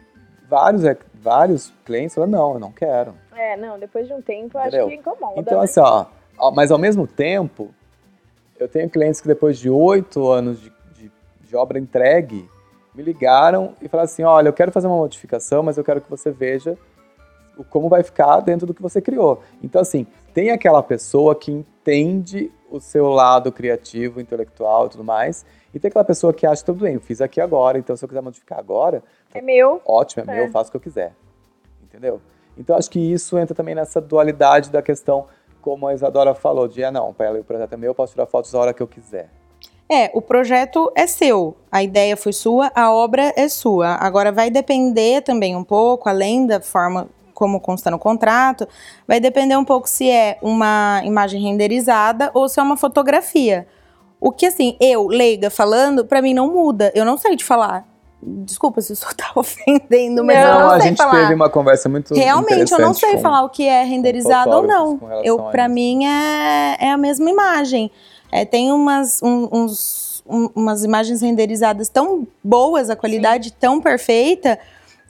vários, vários clientes falaram, não, eu não quero. É, não, depois de um tempo eu acho que incomoda. Então, né? assim, ó, mas ao mesmo tempo, eu tenho clientes que depois de oito anos de, de, de, obra entregue, me ligaram e falaram assim, olha, eu quero fazer uma modificação, mas eu quero que você veja como vai ficar dentro do que você criou. Então, assim, tem aquela pessoa que entende o seu lado criativo, intelectual e tudo mais, e tem aquela pessoa que acha, tudo bem, eu fiz aqui agora, então se eu quiser modificar agora... É meu. Ótimo, é, é. meu, eu faço o que eu quiser. Entendeu? Então acho que isso entra também nessa dualidade da questão, como a Isadora falou, de, ah não, para o projeto é meu, eu posso tirar fotos a hora que eu quiser. É, o projeto é seu, a ideia foi sua, a obra é sua. Agora vai depender também um pouco, além da forma como consta no contrato, vai depender um pouco se é uma imagem renderizada ou se é uma fotografia. O que, assim, eu, leiga, falando, para mim não muda. Eu não sei te falar. Desculpa se isso tá ofendendo, mas não, eu não a sei gente falar. teve uma conversa muito Realmente, eu não sei falar o que é renderizado ou não. Eu, para mim, é, é a mesma imagem. É, tem umas, um, uns, um, umas imagens renderizadas tão boas, a qualidade Sim. tão perfeita,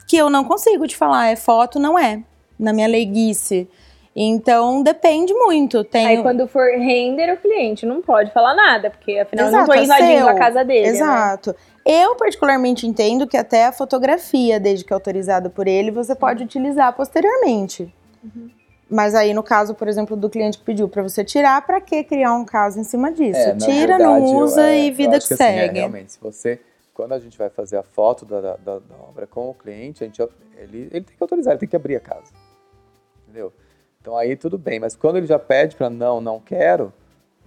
que eu não consigo te falar. É foto, não é. Na minha leiguice. Então depende muito. Tem... Aí quando for render o cliente não pode falar nada, porque afinal Exato, eu não tô é invadindo é a casa dele. Né? Exato. Né? Eu particularmente entendo que até a fotografia, desde que é autorizada por ele, você pode uhum. utilizar posteriormente. Uhum. Mas aí no caso, por exemplo, do cliente que pediu para você tirar, para que criar um caso em cima disso? É, Tira, verdade, não usa eu, é, e vida que, que, segue. Assim, é, realmente, se você quando a gente vai fazer a foto da, da, da obra com o cliente, a gente, ele, ele tem que autorizar, ele tem que abrir a casa. Entendeu? Então aí tudo bem, mas quando ele já pede para não, não quero,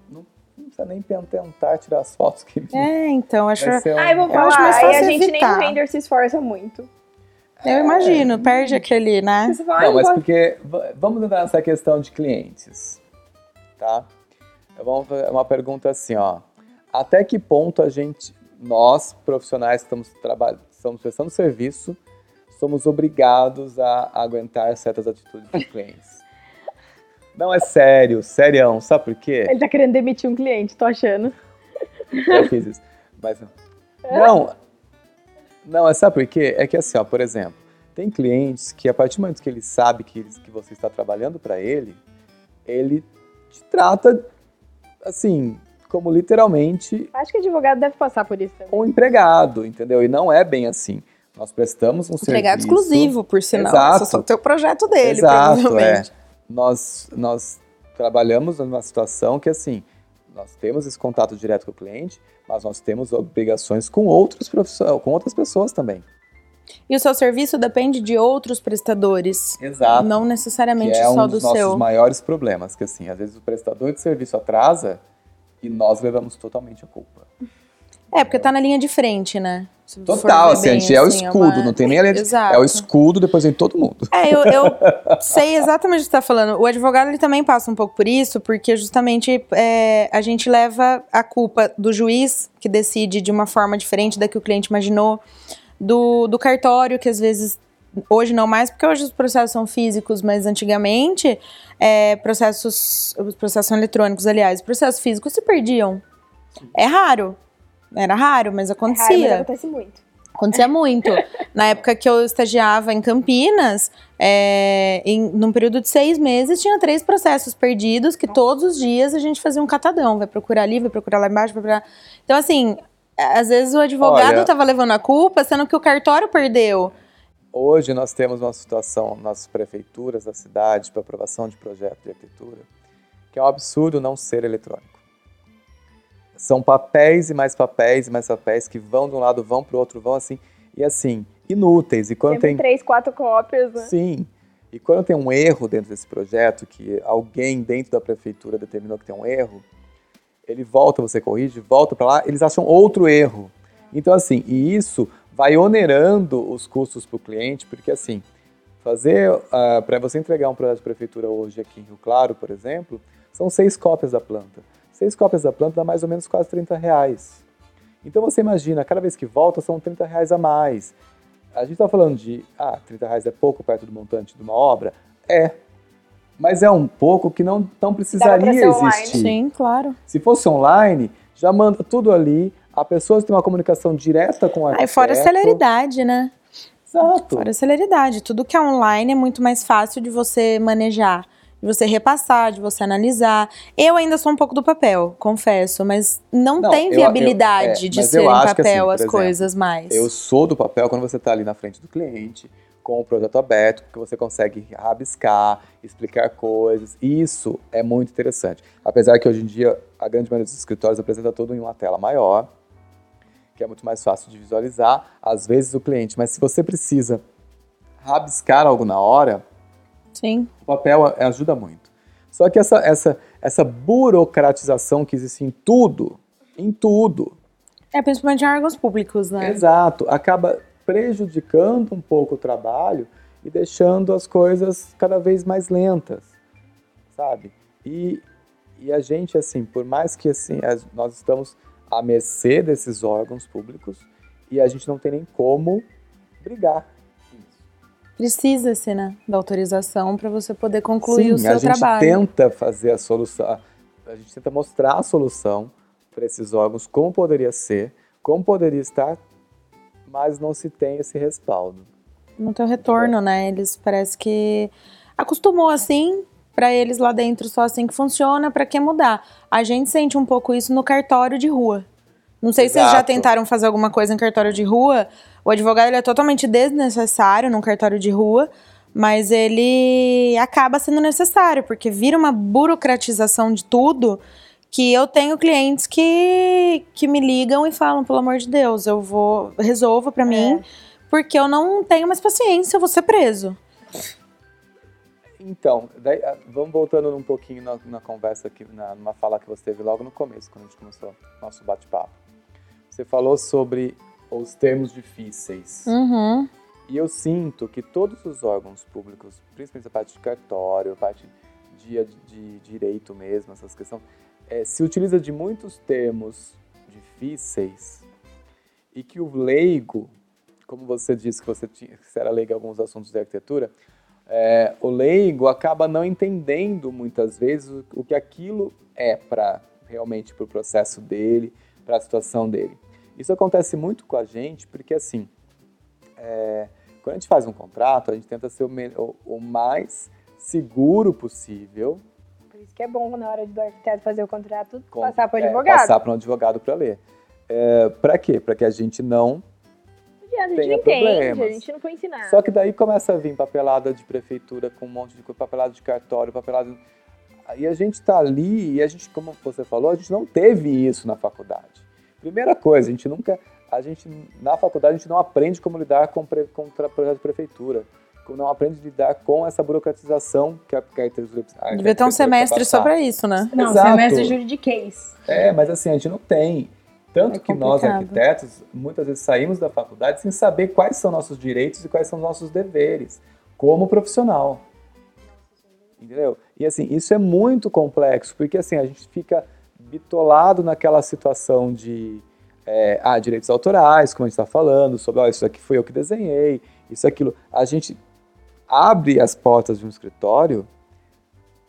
não, não, precisa nem tentar tirar as fotos que É, então acho. Um, Ai, vou falar, acho aí a gente evitar. nem render se esforça muito. Eu é, imagino, perde aquele, né? Não, mas porque vamos entrar nessa questão de clientes, tá? Vamos fazer uma pergunta assim, ó. Até que ponto a gente, nós profissionais estamos trabalhando, estamos prestando serviço, somos obrigados a aguentar certas atitudes dos clientes? Não, é sério, serião. Sabe por quê? Ele tá querendo demitir um cliente, tô achando. Já fiz isso. Mas não. Não, não, é sabe por quê? É que assim, ó, por exemplo, tem clientes que a partir do momento que ele sabe que, que você está trabalhando para ele, ele te trata assim, como literalmente Acho que advogado deve passar por isso também. um empregado, entendeu? E não é bem assim. Nós prestamos um Empregado serviço. exclusivo, por sinal. Exato. Só tem o projeto dele, Exato, provavelmente. Nós, nós trabalhamos numa situação que, assim, nós temos esse contato direto com o cliente, mas nós temos obrigações com outros profissionais, com outras pessoas também. E o seu serviço depende de outros prestadores. Exato. Não que necessariamente é só um do dos nossos seu. maiores problemas, que assim, às vezes o prestador de serviço atrasa e nós levamos totalmente a culpa. É, porque tá na linha de frente, né? Se Total, assim, a gente é o assim, escudo, uma- não tem nem a linha de... Exato. É o escudo, depois vem todo mundo. É, eu, eu sei exatamente o que você está falando. O advogado ele também passa um pouco por isso, porque justamente é, a gente leva a culpa do juiz, que decide de uma forma diferente da que o cliente imaginou, do, do cartório, que às vezes. Hoje não mais, porque hoje os processos são físicos, mas antigamente é, processos. Os processos são eletrônicos, aliás, os processos físicos se perdiam. É raro. Era raro, mas É raro, mas acontecia. acontece muito. Acontecia muito. Na época que eu estagiava em Campinas, é, em, num período de seis meses, tinha três processos perdidos que todos os dias a gente fazia um catadão. Vai procurar ali, vai procurar lá embaixo, vai procurar... Então, assim, às vezes o advogado estava levando a culpa, sendo que o cartório perdeu. Hoje nós temos uma situação nas prefeituras da cidade para aprovação de projeto de arquitetura, que é um absurdo não ser eletrônico. São papéis e mais papéis e mais papéis que vão de um lado, vão para o outro, vão assim, e assim, inúteis. E quando Sempre tem três, quatro cópias, né? Sim. E quando tem um erro dentro desse projeto, que alguém dentro da prefeitura determinou que tem um erro, ele volta, você corrige, volta para lá, eles acham outro erro. Então, assim, e isso vai onerando os custos para o cliente, porque, assim, fazer, para você entregar um projeto de prefeitura hoje aqui em Rio Claro, por exemplo, são seis cópias da planta. Seis cópias da planta dá mais ou menos quase 30 reais. Então, você imagina, cada vez que volta são 30 reais a mais. A gente está falando de, ah, 30 reais é pouco perto do montante de uma obra? É. Mas é um pouco que não, não precisaria ser online. existir. Sim, claro. Se fosse online, já manda tudo ali, a pessoa tem uma comunicação direta com o Aí fora a arquiteto. celeridade, né? Exato. Fora a celeridade. Tudo que é online é muito mais fácil de você manejar, de você repassar, de você analisar. Eu ainda sou um pouco do papel, confesso, mas não, Não, tem eu- eu- viabilidade é, de ser em assim, papel por as exemplo, coisas mais. Eu sou do papel quando você está ali na frente do cliente, com o projeto aberto, que você consegue rabiscar, explicar coisas. Isso é muito interessante. Apesar que hoje em dia a grande maioria dos escritórios apresenta tudo em uma tela maior, que é muito mais fácil de visualizar, às vezes o cliente. Mas se você precisa rabiscar algo na hora, Sim. o papel ajuda muito. Só que essa, essa, essa burocratização que existe em tudo, em tudo, É, principalmente em órgãos públicos, né? Exato, acaba prejudicando um pouco o trabalho e deixando as coisas cada vez mais lentas, sabe? E, e a gente, assim, por mais que assim, as- nós estamos à mercê desses órgãos públicos e a gente não tem nem como brigar. Precisa-se, né, da autorização para você poder concluir Sim, o seu a gente trabalho. tenta fazer a solução, a gente tenta mostrar a solução para esses órgãos, como poderia ser, como poderia estar, mas não se tem esse respaldo. Não tem o retorno, né? Eles parece que acostumou assim, para eles lá dentro só assim que funciona, para que mudar? A gente sente um pouco isso no cartório de rua. Não sei se vocês já Exato. tentaram fazer alguma coisa em cartório de rua. O advogado ele é totalmente desnecessário num cartório de rua, mas ele acaba sendo necessário, porque vira uma burocratização de tudo que eu tenho clientes que, que me ligam e falam, pelo amor de Deus, eu vou, resolva para mim, porque eu não tenho mais paciência, eu vou ser preso. Então, daí, ah, vamos voltando um pouquinho na, na conversa aqui, na, numa fala que você teve logo no começo, quando a gente começou nosso bate-papo. Você falou sobre os termos difíceis. Uhum. E eu sinto que todos os órgãos públicos, principalmente a parte de cartório, a parte de, de direito mesmo, essas questões, eh, se utiliza de muitos termos difíceis e que o leigo, como você disse que você, tinha, que você era leigo em alguns assuntos de arquitetura, eh, o leigo acaba não entendendo muitas vezes o, o que aquilo é para realmente para o processo dele, para a situação dele. Isso acontece muito com a gente, porque assim, é, quando a gente faz um contrato, a gente tenta ser o, o- mais seguro possível Por isso que é bom na hora do arquiteto fazer o contrato, Com- passar para o é, advogado. passar para um advogado para ler. É, para quê? Para que a gente não. A gente não entende, problemas. a gente não foi ensinar. Só que daí começa a vir papelada de prefeitura com um monte de coisa, papelada de cartório, papelada. Aí a gente está ali e a gente, como você falou, a gente não teve isso na faculdade. Primeira coisa, a gente nunca. A gente, na faculdade, a gente não aprende como lidar com, pre, com projeto de prefeitura. Não aprende a lidar com essa burocratização que a, que a arquitetura a Devia ter um semestre só pra isso, né? Não, Exato. semestre juridiquês. É, mas assim, a gente não tem. Tanto É que nós, arquitetos, muitas vezes saímos da faculdade sem saber quais são nossos direitos e quais são os nossos deveres como profissional. Entendeu? E assim, isso é muito complexo, porque assim, a gente fica bitolado naquela situação de é, ah, direitos autorais, como a gente está falando, sobre ó, isso aqui foi eu que desenhei, isso aquilo. A gente abre as portas de um escritório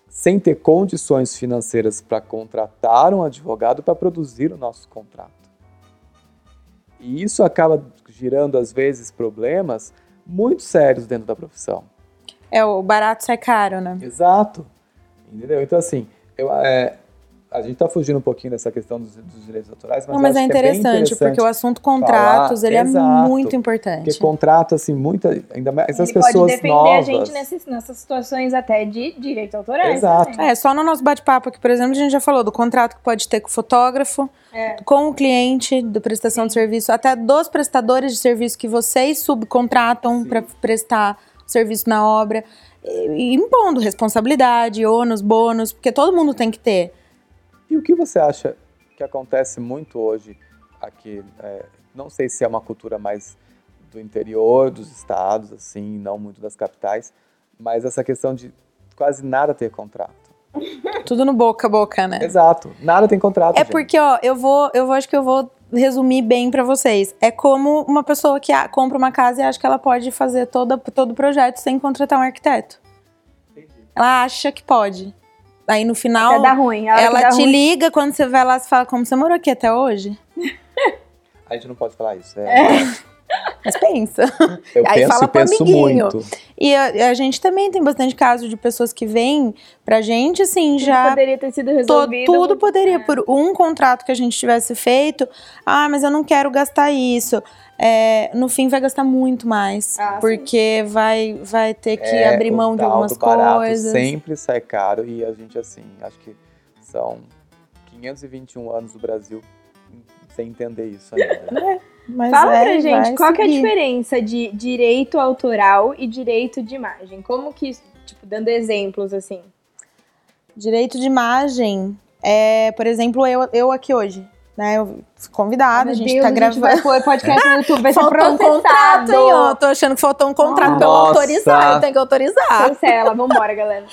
sem ter condições financeiras para contratar um advogado para produzir o nosso contrato. E isso acaba girando, às vezes, problemas muito sérios dentro da profissão. É, o barato sai caro, né? Exato. Entendeu? Então, assim, eu, é, a gente está fugindo um pouquinho dessa questão dos, dos direitos autorais, mas, Não, mas é acho que bem interessante, porque o assunto contratos, falar, ele é exato, muito Porque importante. contrato, assim, muita, ainda mais as Ele pode pessoas defender novas. a gente nessas, nessas situações até de direitos autorais. Exato. também. É, só no nosso bate-papo aqui, por exemplo, a gente já falou do contrato que pode ter com o fotógrafo, É. com o cliente, da prestação de serviço, até dos prestadores de serviço que vocês subcontratam Sim. para prestar serviço na obra, e, e impondo responsabilidade, ônus, bônus, porque todo mundo tem que ter. E o que você acha que acontece muito hoje aqui? é, não sei se é uma cultura mais do interior dos estados, assim, não muito das capitais, mas essa questão de quase nada ter contrato. Tudo no boca a boca, né? Exato, nada tem contrato. É gente. porque, ó, eu vou, eu vou, acho que eu vou resumir bem pra vocês. É como uma pessoa que compra uma casa e acha que ela pode fazer toda, todo o projeto sem contratar um arquiteto. Entendi. Ela acha que pode. Aí no Até final, dá ruim. Ela dá te ruim, liga quando você vai lá e fala como você morou aqui até hoje. A gente não pode falar isso. é. Mas pensa. Eu Aí penso fala e pro penso amiguinho. muito. E a, a gente também tem bastante caso de pessoas que vêm pra gente, assim, tudo já poderia ter sido To- resolvido. tudo poderia, É. por um contrato que a gente tivesse feito, ah, mas eu não quero gastar isso. É, no fim vai gastar muito mais, Ah, sim. porque vai, vai ter que É, abrir o mão de algumas barato coisas. sempre sai caro e a gente, assim, acho que são 521 anos do Brasil sem entender isso ainda. Mas Fala é, pra gente, qual que é a diferença de direito autoral e direito de imagem? Como que, tipo, dando exemplos, assim. Direito de imagem é, por exemplo, eu, eu aqui hoje, né? Eu fui convidada, a gente tá gravando. vai pôr podcast no YouTube, vai ser Faltou um contrato, hein? ó. Tô achando que faltou um contrato pra eu Nossa. autorizar. Eu tenho que autorizar. Cancela, vambora, galera.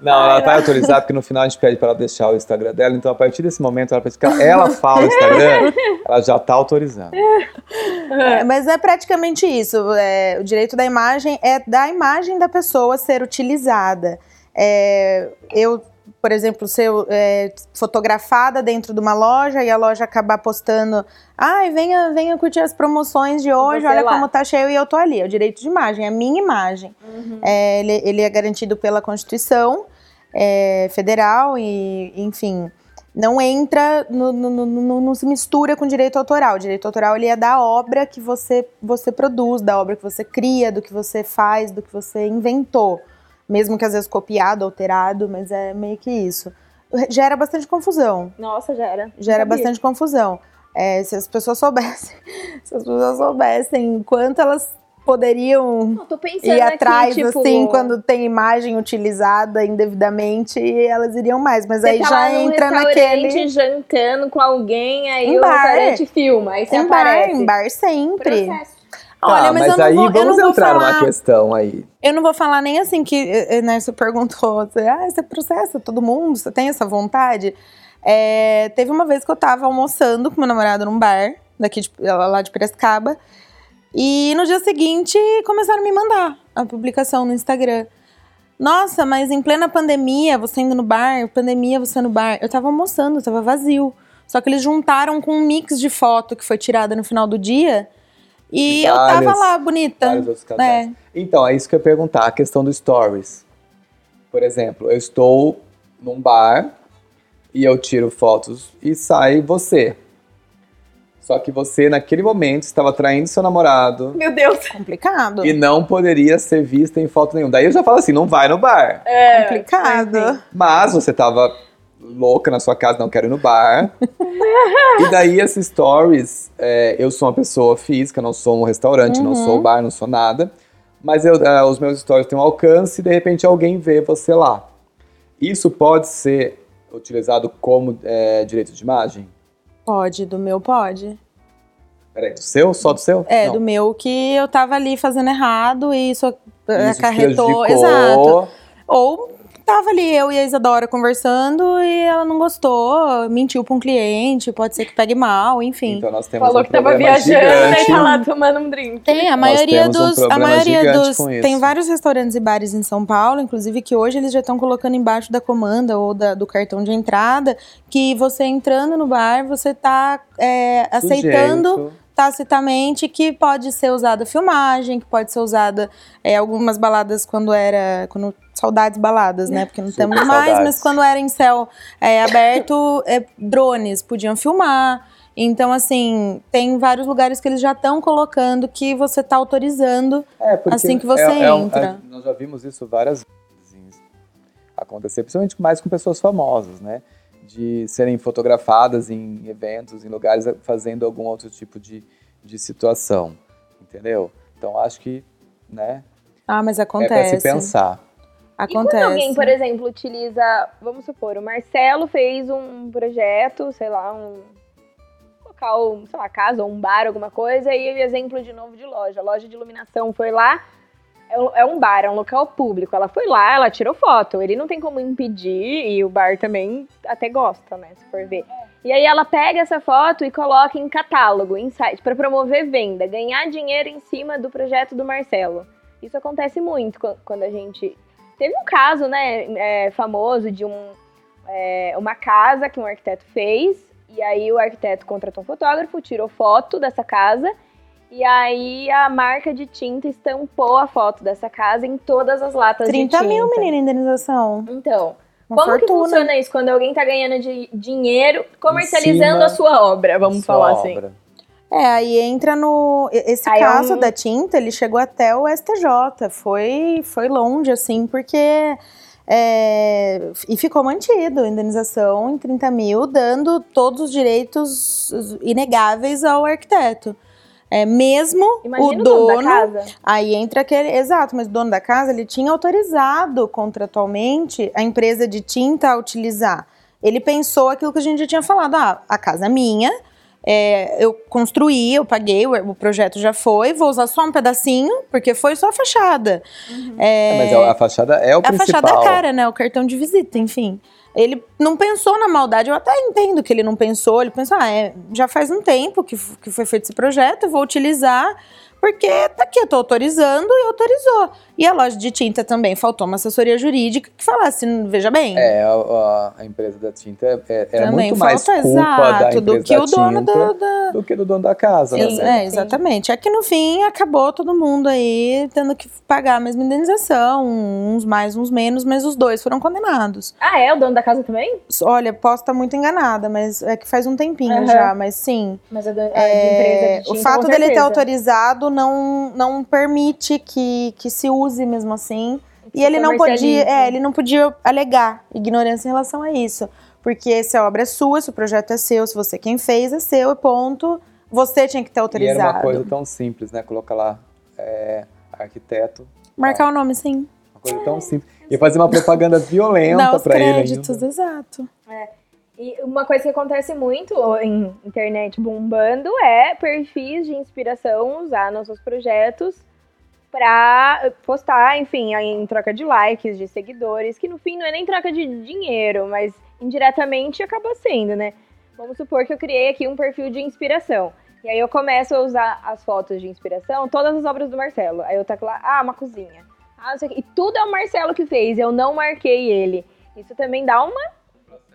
Não, ela vai autorizar porque no final a gente pede para ela deixar o Instagram dela. Então, a partir desse momento, ela, que ela fala o Instagram, ela já tá autorizando. É, mas é praticamente isso. É, o direito da imagem é da imagem da pessoa ser utilizada. É, eu, por exemplo, ser é, fotografada dentro de uma loja e a loja acabar postando. Ai, venha, venha curtir as promoções de hoje, Você olha lá. como tá cheio e eu tô ali. É o direito de imagem, é a minha imagem. É, ele, ele é garantido pela Constituição é, Federal e, enfim, não entra, no- no- no- não se mistura com direito autoral. O direito autoral ele é da obra que você, você produz, da obra que você cria, do que você faz, do que você inventou. Mesmo que às vezes copiado, alterado, mas é meio que isso. Gera bastante confusão Nossa, gera Sabia. bastante confusão. É, se as pessoas soubessem, se as pessoas soubessem quanto elas poderiam Não, ir aqui, atrás, tipo, assim, quando tem imagem utilizada indevidamente, elas iriam mais. Mas você aí tá já entra naquele. jantando com alguém, aí Em o bar. restaurante filma, aí você Em bar, aparece. em bar sempre. Processo. Olha, tá, mas, mas, aí vou, eu vamos entrar falar. numa questão aí. Eu não vou falar nem assim que, eh, né, você perguntou, você, ah, você processa todo mundo, você tem essa vontade? É, teve uma vez que eu tava almoçando com meu namorado num bar, daqui de, lá de Piracicaba, e no dia seguinte começaram a me mandar a publicação no Instagram. Nossa, mas em plena pandemia, você indo no bar, pandemia, você no bar. Eu tava almoçando, tava vazio. Só que eles juntaram com um mix de foto que foi tirada no final do dia. E eu tava lá, bonita. Vários outros casais. É. Então, é isso que eu ia perguntar, a questão do stories. Por exemplo, eu estou num bar e eu tiro fotos e sai você. Só que você, naquele momento, estava traindo seu namorado Meu Deus. Complicado. e não poderia ser vista em foto nenhuma. Daí eu já falo assim, não vai no bar. É, Complicado. Mas você tava louca na sua casa, não quero ir no bar. e daí esses stories, é, eu sou uma pessoa física, não sou um restaurante, não Uhum. sou bar, não sou nada. Mas eu, é, os meus stories têm um alcance e de repente alguém vê você lá. Isso pode ser utilizado como é, direito de imagem? Pode, do meu pode. Peraí, do seu? Só do seu? É, Não. do meu que eu tava ali fazendo errado e isso, Isso acarretou. Exato. Ou tava ali eu e a Isadora conversando e ela não gostou, mentiu pra um cliente, pode ser que pegue mal, enfim. Então nós temos Falou um que tava viajando e tá lá tomando um drink. Tem, a maioria temos um dos. a maioria dos. Tem vários restaurantes e bares em São Paulo, inclusive que hoje eles já estão colocando embaixo da comanda ou da- do cartão de entrada que você entrando no bar, você tá é, aceitando Sujeito. Tacitamente que pode ser usada filmagem, que pode ser usada é, algumas baladas quando era. Quando, saudades baladas, né? Porque não Super temos mais, saudades. mas quando era em céu é, aberto, é, drones podiam filmar. Então, assim, tem vários lugares que eles já estão colocando que você tá autorizando. É, Assim que você é- é entra. nós já vimos isso várias vezes acontecer, principalmente mais com pessoas famosas, né? De serem fotografadas em eventos, em lugares, fazendo algum outro tipo de, de situação, entendeu? Então acho que, né, Ah, mas é pra acontece. se pensar. E Acontece. quando alguém, por exemplo, utiliza, vamos supor, o Marcelo fez um projeto, sei lá, um local, sei lá, casa ou um bar, alguma coisa, e exemplo de novo de loja. A loja de iluminação foi lá, é um- é um bar, é um local público. Ela foi lá, ela tirou foto. Ele não tem como impedir, e o bar também até gosta, né, se for ver. E aí ela pega essa foto e coloca em catálogo, em site, para promover venda, ganhar dinheiro em cima do projeto do Marcelo. Isso acontece muito quan- quando a gente Teve um caso, né, é, famoso de um, é, uma casa que um arquiteto fez, e aí o arquiteto contratou um fotógrafo, tirou foto dessa casa, e aí a marca de tinta estampou a foto dessa casa em todas as latas 30 de tinta. mil, menina, indenização. Então, Uma como que fortuna. funciona isso quando alguém tá ganhando de dinheiro comercializando cima a sua obra, vamos Sua falar assim? obra. É, aí entra no. Esse Aí é caso um- da tinta, ele chegou até o STJ. Foi, foi longe, assim, porque. é, e ficou mantido a indenização em 30 mil, dando todos os direitos inegáveis ao arquiteto. É, mesmo Imagina o o dono dono. da casa. Aí entra aquele. Exato, mas o dono da casa ele tinha autorizado contratualmente a empresa de tinta a utilizar. Ele pensou aquilo que a gente já tinha falado: ah, a casa é minha, é, eu construí, eu paguei, o, o projeto já foi, vou usar só um pedacinho, porque foi só a fachada. É, mas a, a fachada é o A principal. fachada é a cara, né? O cartão de visita, enfim. Ele não pensou na maldade, eu até entendo que ele não pensou, ele pensou, ah, é, já faz um tempo que, que foi feito esse projeto, vou utilizar, porque tá aqui, eu tô autorizando e autorizou. E a loja de tinta também, faltou uma assessoria jurídica que falasse, veja bem, É, a, a- a empresa da tinta é, é- era também muito mais falta, culpa exato, do que da o dono da- da, do que do dono da casa. Sim, né? é, exatamente. É que no fim acabou todo mundo aí tendo que pagar a mesma indenização, uns mais, uns menos, mas os dois foram condenados. Ah, é? O dono da casa também? Olha, posso estar muito enganada, mas é que faz um tempinho Aham. já, mas sim. Mas a, da- a de É, empresa de o tinta, fato com dele ter autorizado não, não permite que, que se use mesmo assim. E ele não podia, é, ele não podia alegar ignorância em relação a isso. Porque se a obra é sua, se o projeto é seu, se você quem fez, é seu, e ponto. Você tinha que ter E era autorizado. uma coisa tão simples, né? Colocar lá é, arquiteto. Marcar o nome, sim. Uma coisa tão simples. E fazer uma propaganda violenta pra ele créditos, exato. E uma coisa que acontece muito em internet bombando é perfis de inspiração usar nos seus projetos pra postar, enfim, em troca de likes, de seguidores, que no fim não é nem troca de dinheiro, mas indiretamente acaba sendo, né? Vamos supor que eu criei aqui um perfil de inspiração. E aí eu começo a usar as fotos de inspiração, todas as obras do Marcelo. Aí eu taco lá, ah, uma cozinha. Ah, não sei o quê. E tudo é o Marcelo que fez, eu não marquei ele. Isso também dá uma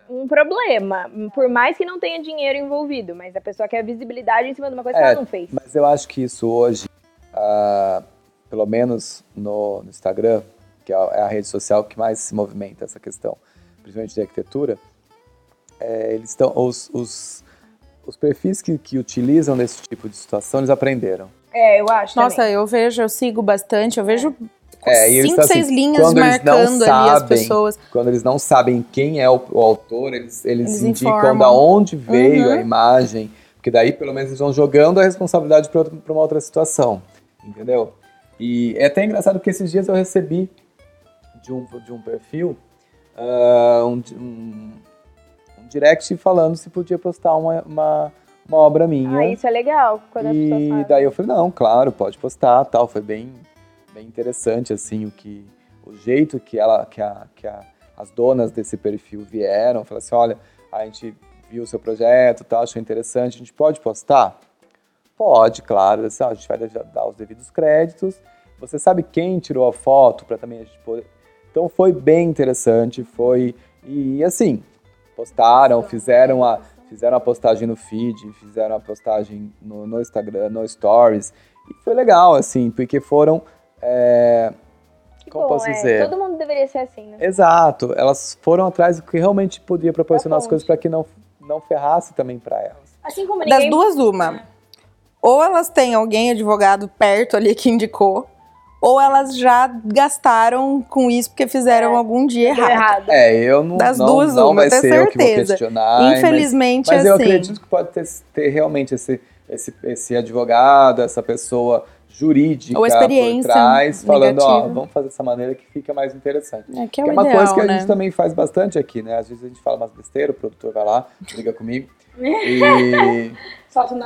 um problema. Por mais que não tenha dinheiro envolvido, mas a pessoa quer visibilidade em cima de uma coisa que É, ela não fez. Mas eu acho que isso hoje, ah, pelo menos no, no Instagram, que é a, é a rede social que mais se movimenta essa questão, principalmente de arquitetura, é, eles estão os, os, os perfis que, que utilizam desse tipo de situação, eles aprenderam. É, eu acho Nossa, também. eu vejo, eu sigo bastante, eu vejo É, eles cinco, estão seis assim, linhas quando eles não marcando ali as sabem, pessoas. Quando eles não sabem quem é o, o autor, eles, eles, Eles indicam informam. da onde veio Uhum. a imagem, porque daí pelo menos eles vão jogando a responsabilidade para uma outra situação, entendeu? E é até engraçado porque esses dias eu recebi de um, de um perfil ah, um, um, um direct falando se podia postar uma, uma, uma obra minha. Ah, isso é legal E daí eu falei, não, claro, pode postar, tal. Foi bem, bem interessante, assim, o que o jeito que ela, que, a, que a, as donas desse perfil vieram, falaram assim, olha, a gente viu o seu projeto, tal, achou interessante, a gente pode postar? Pode, claro, assim, ó, a gente vai dar dar os devidos créditos. Você sabe quem tirou a foto para também a gente poder. Então foi bem interessante, foi e assim postaram, fizeram a fizeram a postagem no feed, fizeram a postagem no, no Instagram, no Stories e foi legal assim, porque foram é, como bom, posso é. dizer? Todo mundo deveria ser assim, né? Exato, elas foram atrás do que realmente podia proporcionar as coisas para que não não ferrasse também para elas. Assim como Das ninguém... duas, uma. Ou elas têm alguém advogado perto ali que indicou, ou elas já gastaram com isso porque fizeram É, algum dia errado. errado. É, eu não Das não, duas, não uma, vai ser eu que vou certeza. questionar, mas- Infelizmente, Mas eu assim. acredito que pode ter, ter realmente esse, esse, esse advogado, essa pessoa jurídica Ou experiência por trás, falando, ó, negativa. vamos fazer dessa maneira que fica mais interessante. É que é, Que é uma ideal, coisa que a né? gente também faz bastante aqui, né? Às vezes a gente fala umas besteiras, o produtor vai lá, liga comigo. E...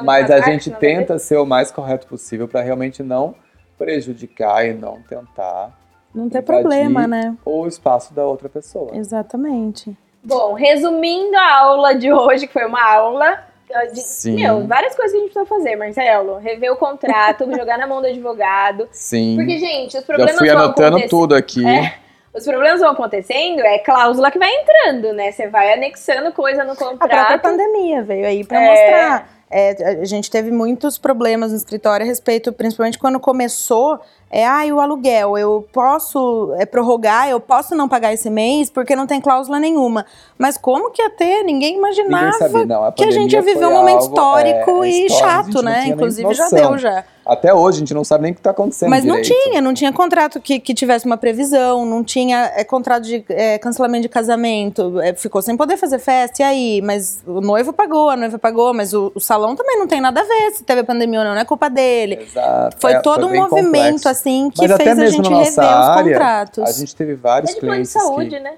Mas a gente ter. tenta ser o mais correto possível para realmente não prejudicar e não tentar Não invadir problema, né? o espaço da outra pessoa. Exatamente. Bom, resumindo a aula de hoje, que foi uma aula de, Sim. meu, várias coisas que a gente precisa fazer, Marcelo. Rever o contrato, jogar na mão do advogado. Sim. Porque, gente, os Já problemas fui vão anotando acontecer. tudo aqui. É. Os problemas vão acontecendo, é cláusula que vai entrando, né? Você vai anexando coisa no A própria contrato. pandemia veio aí pra É. mostrar. É, a gente teve muitos problemas no escritório a respeito, principalmente quando começou. É, ah, o aluguel, eu posso é, prorrogar, eu posso não pagar esse mês porque não tem cláusula nenhuma. Mas como que ia ter? Ninguém imaginava Ninguém sabia, não. A que a gente ia viver um momento algo, histórico é, e histórico, chato, né? Inclusive já deu já. Até hoje a gente não sabe nem o que está acontecendo Mas não direito. tinha, não tinha contrato que, que tivesse uma previsão, não tinha é, contrato de é, cancelamento de casamento, é, ficou sem poder fazer festa, e aí? Mas o noivo pagou, a noiva pagou, mas o, o salão também não tem nada a ver se teve pandemia ou não, não é culpa dele. Exato. Foi É, todo um bem movimento, complexo. assim, que Mas fez a gente na rever nossa os área, contratos. A gente teve vários É de plano de clientes saúde, que... né?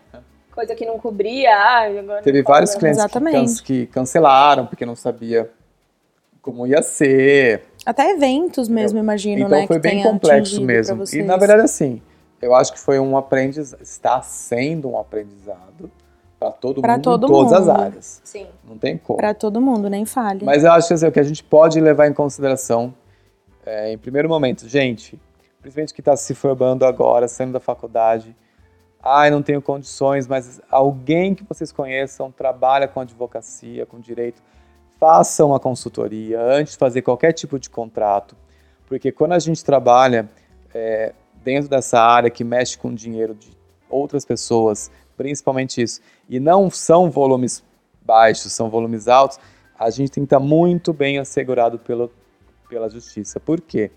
Coisa que não cobria. Ah, agora Teve não vários cobra. clientes que, que cancelaram porque não sabia como ia ser. Até eventos mesmo, imagino, então né? foi que bem complexo mesmo. E na verdade assim, eu acho que foi um aprendizado, está sendo um aprendizado para todo Pra mundo todo em todas as mundo. áreas. Sim. Não tem como. Pra todo mundo, nem fale. Mas eu acho assim, o que a gente pode levar em consideração, é, em primeiro momento, gente, principalmente que está se formando agora, saindo da faculdade, ai, não tenho condições, mas alguém que vocês conheçam trabalha com advocacia, com direito, façam uma consultoria antes de fazer qualquer tipo de contrato, porque quando a gente trabalha é, dentro dessa área que mexe com dinheiro de outras pessoas, principalmente isso, e não são volumes baixos, são volumes altos, a gente tem que estar muito bem assegurado pelo, pela justiça. Por quê?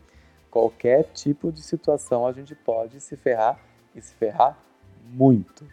Qualquer tipo de situação a gente pode se ferrar e se ferrar muito.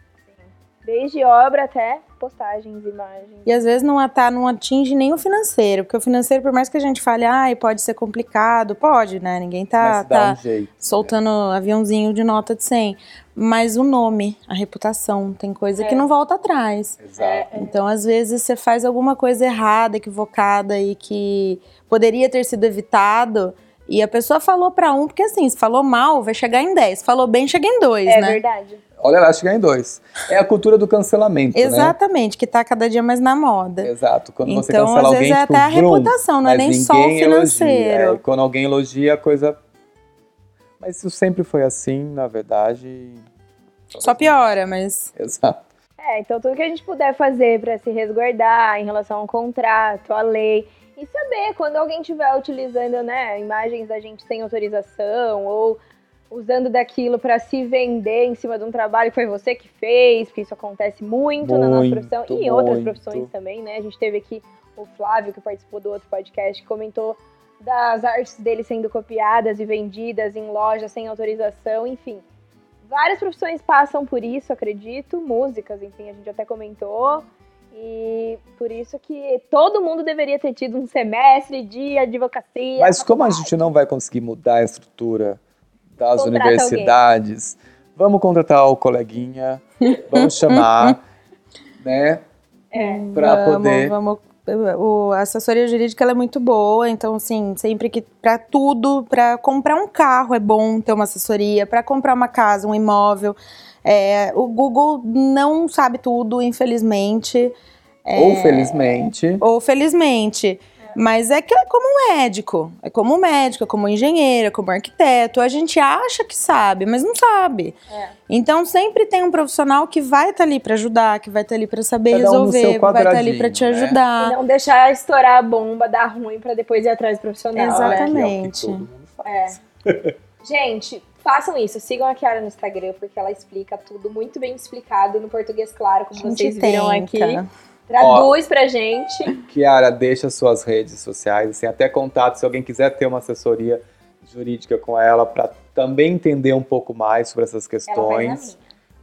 Desde obra até postagens, imagens. E às vezes não, tá, não atinge nem o financeiro, porque o financeiro, por mais que a gente fale, ai, pode ser complicado, pode, né? Ninguém tá, tá um jeito. soltando aviãozinho de nota de 100. Mas o nome, a reputação, tem coisa É. que não volta atrás. Exato. Então, às vezes, você faz alguma coisa errada, equivocada e que poderia ter sido evitado. E a pessoa falou pra um, porque assim, se falou mal, vai chegar em 10. Falou bem, chega em 2, É né? verdade. Olha lá, chegar em dois. É a cultura do cancelamento, né? Exatamente, que tá cada dia mais na moda. Exato. Quando você Então, cancela às alguém, vezes, é tipo, até a reputação, não é nem só o elogia. financeiro. É, quando alguém elogia, a coisa... Mas isso sempre foi assim, na verdade... Só piora, mas Exato. É, então tudo que a gente puder fazer para se resguardar em relação ao contrato, à lei, e saber quando alguém estiver utilizando, né, imagens da gente sem autorização ou usando daquilo para se vender em cima de um trabalho que foi você que fez, porque isso acontece muito, na nossa Muito, profissão e em outras muito. profissões também, né? A gente teve aqui o Flávio, que participou do outro podcast, que comentou das artes dele sendo copiadas e vendidas em lojas sem autorização, enfim. Várias profissões passam por isso, acredito, músicas, enfim, a gente até comentou. E por isso que todo mundo deveria ter tido um semestre de advocacia. Mas como a gente não vai conseguir mudar a estrutura das Contrata universidades, vamos contratar o coleguinha, vamos chamar, né? É. Pra vamos, poder. vamos. O, a assessoria jurídica ela é muito boa, então assim, sempre que para tudo, para comprar um carro é bom ter uma assessoria, para comprar uma casa, um imóvel, é, o Google não sabe tudo, infelizmente. É, Ou felizmente. Ou felizmente. Mas é que é como um médico. É como um médico, é como um engenheiro, é como um arquiteto. A gente acha que sabe, mas não sabe. É. Então sempre tem um profissional que vai estar ali para ajudar, que vai estar ali para saber Cada um resolver, vai estar ali para te né? ajudar. E não deixar estourar a bomba, dar ruim pra depois ir atrás do profissional. Exatamente. Né? É faz. Gente, façam isso. Sigam a Kiara no Instagram, porque ela explica tudo muito bem explicado no português claro, como vocês viram tenta. aqui. Traduz pra gente. Kiara, deixa suas redes sociais, assim, até contato se alguém quiser ter uma assessoria jurídica com ela para também entender um pouco mais sobre essas questões.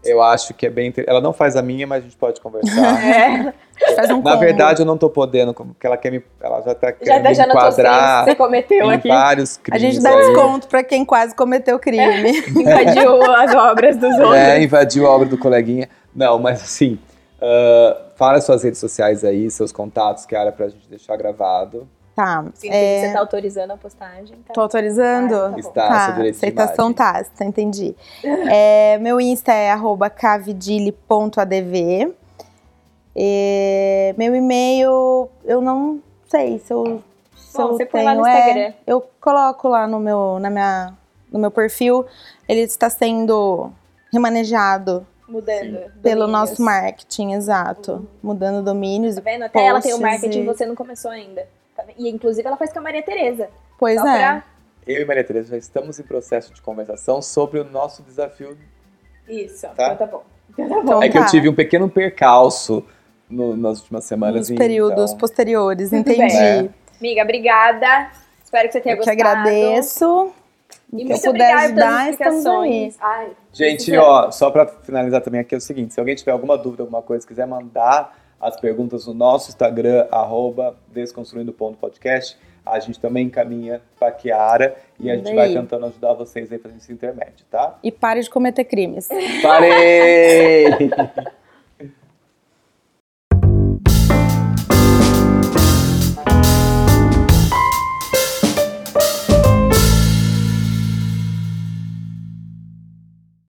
Eu acho que é bem. Ela não faz a minha, mas a gente pode a conversar. É, Faz um Na combo. verdade, eu não tô podendo, porque ela quer me. Ela já tá já querendo deixando me a tua que enquadrar você cometeu aqui. vários A crimes. gente dá aí. desconto para quem quase cometeu crime. Invadiu as obras dos outros. É, invadiu a obra do coleguinha. Não, mas assim, ah, fala suas redes sociais aí, seus contatos, Kiara, pra gente deixar gravado. Tá. Sim, é, Você tá autorizando a postagem. Tá? Tô autorizando? Ah, tá. Está, de aceitação tácita, entendi. É, meu Insta é arroba cavidile.adv. É, meu e-mail, eu não sei se eu, se Bom, eu você põe tenho. lá no é, Instagram. eu coloco lá no meu, na minha, no meu perfil. Ele está sendo remanejado Mudando. pelo domínios. nosso marketing, exato. Mudando domínios. Tá vendo? Até ela tem o marketing e- você não começou ainda. E inclusive ela faz com a Maria Tereza. Pois Só é. pra- Eu e Maria Tereza já estamos em processo de conversação sobre o nosso desafio. Isso. Tá. Então tá bom. Então tá bom. Então é que eu tá. tive um pequeno percalço no- nas últimas semanas. Nos e, períodos então, posteriores, Tudo entendi. bem. Amiga, obrigada. Espero que você tenha Eu que gostado. agradeço. E que eu muito puder ajudar, estamos explicações. Ai, Gente, ó, só pra finalizar também aqui é o seguinte: se alguém tiver alguma dúvida, alguma coisa, quiser mandar as perguntas no nosso Instagram, arroba desconstruindo.podcast, a gente também encaminha pra Kiara e a gente vai aí. tentando ajudar vocês aí fazendo esse intermédio, tá? E pare de cometer crimes. Parei!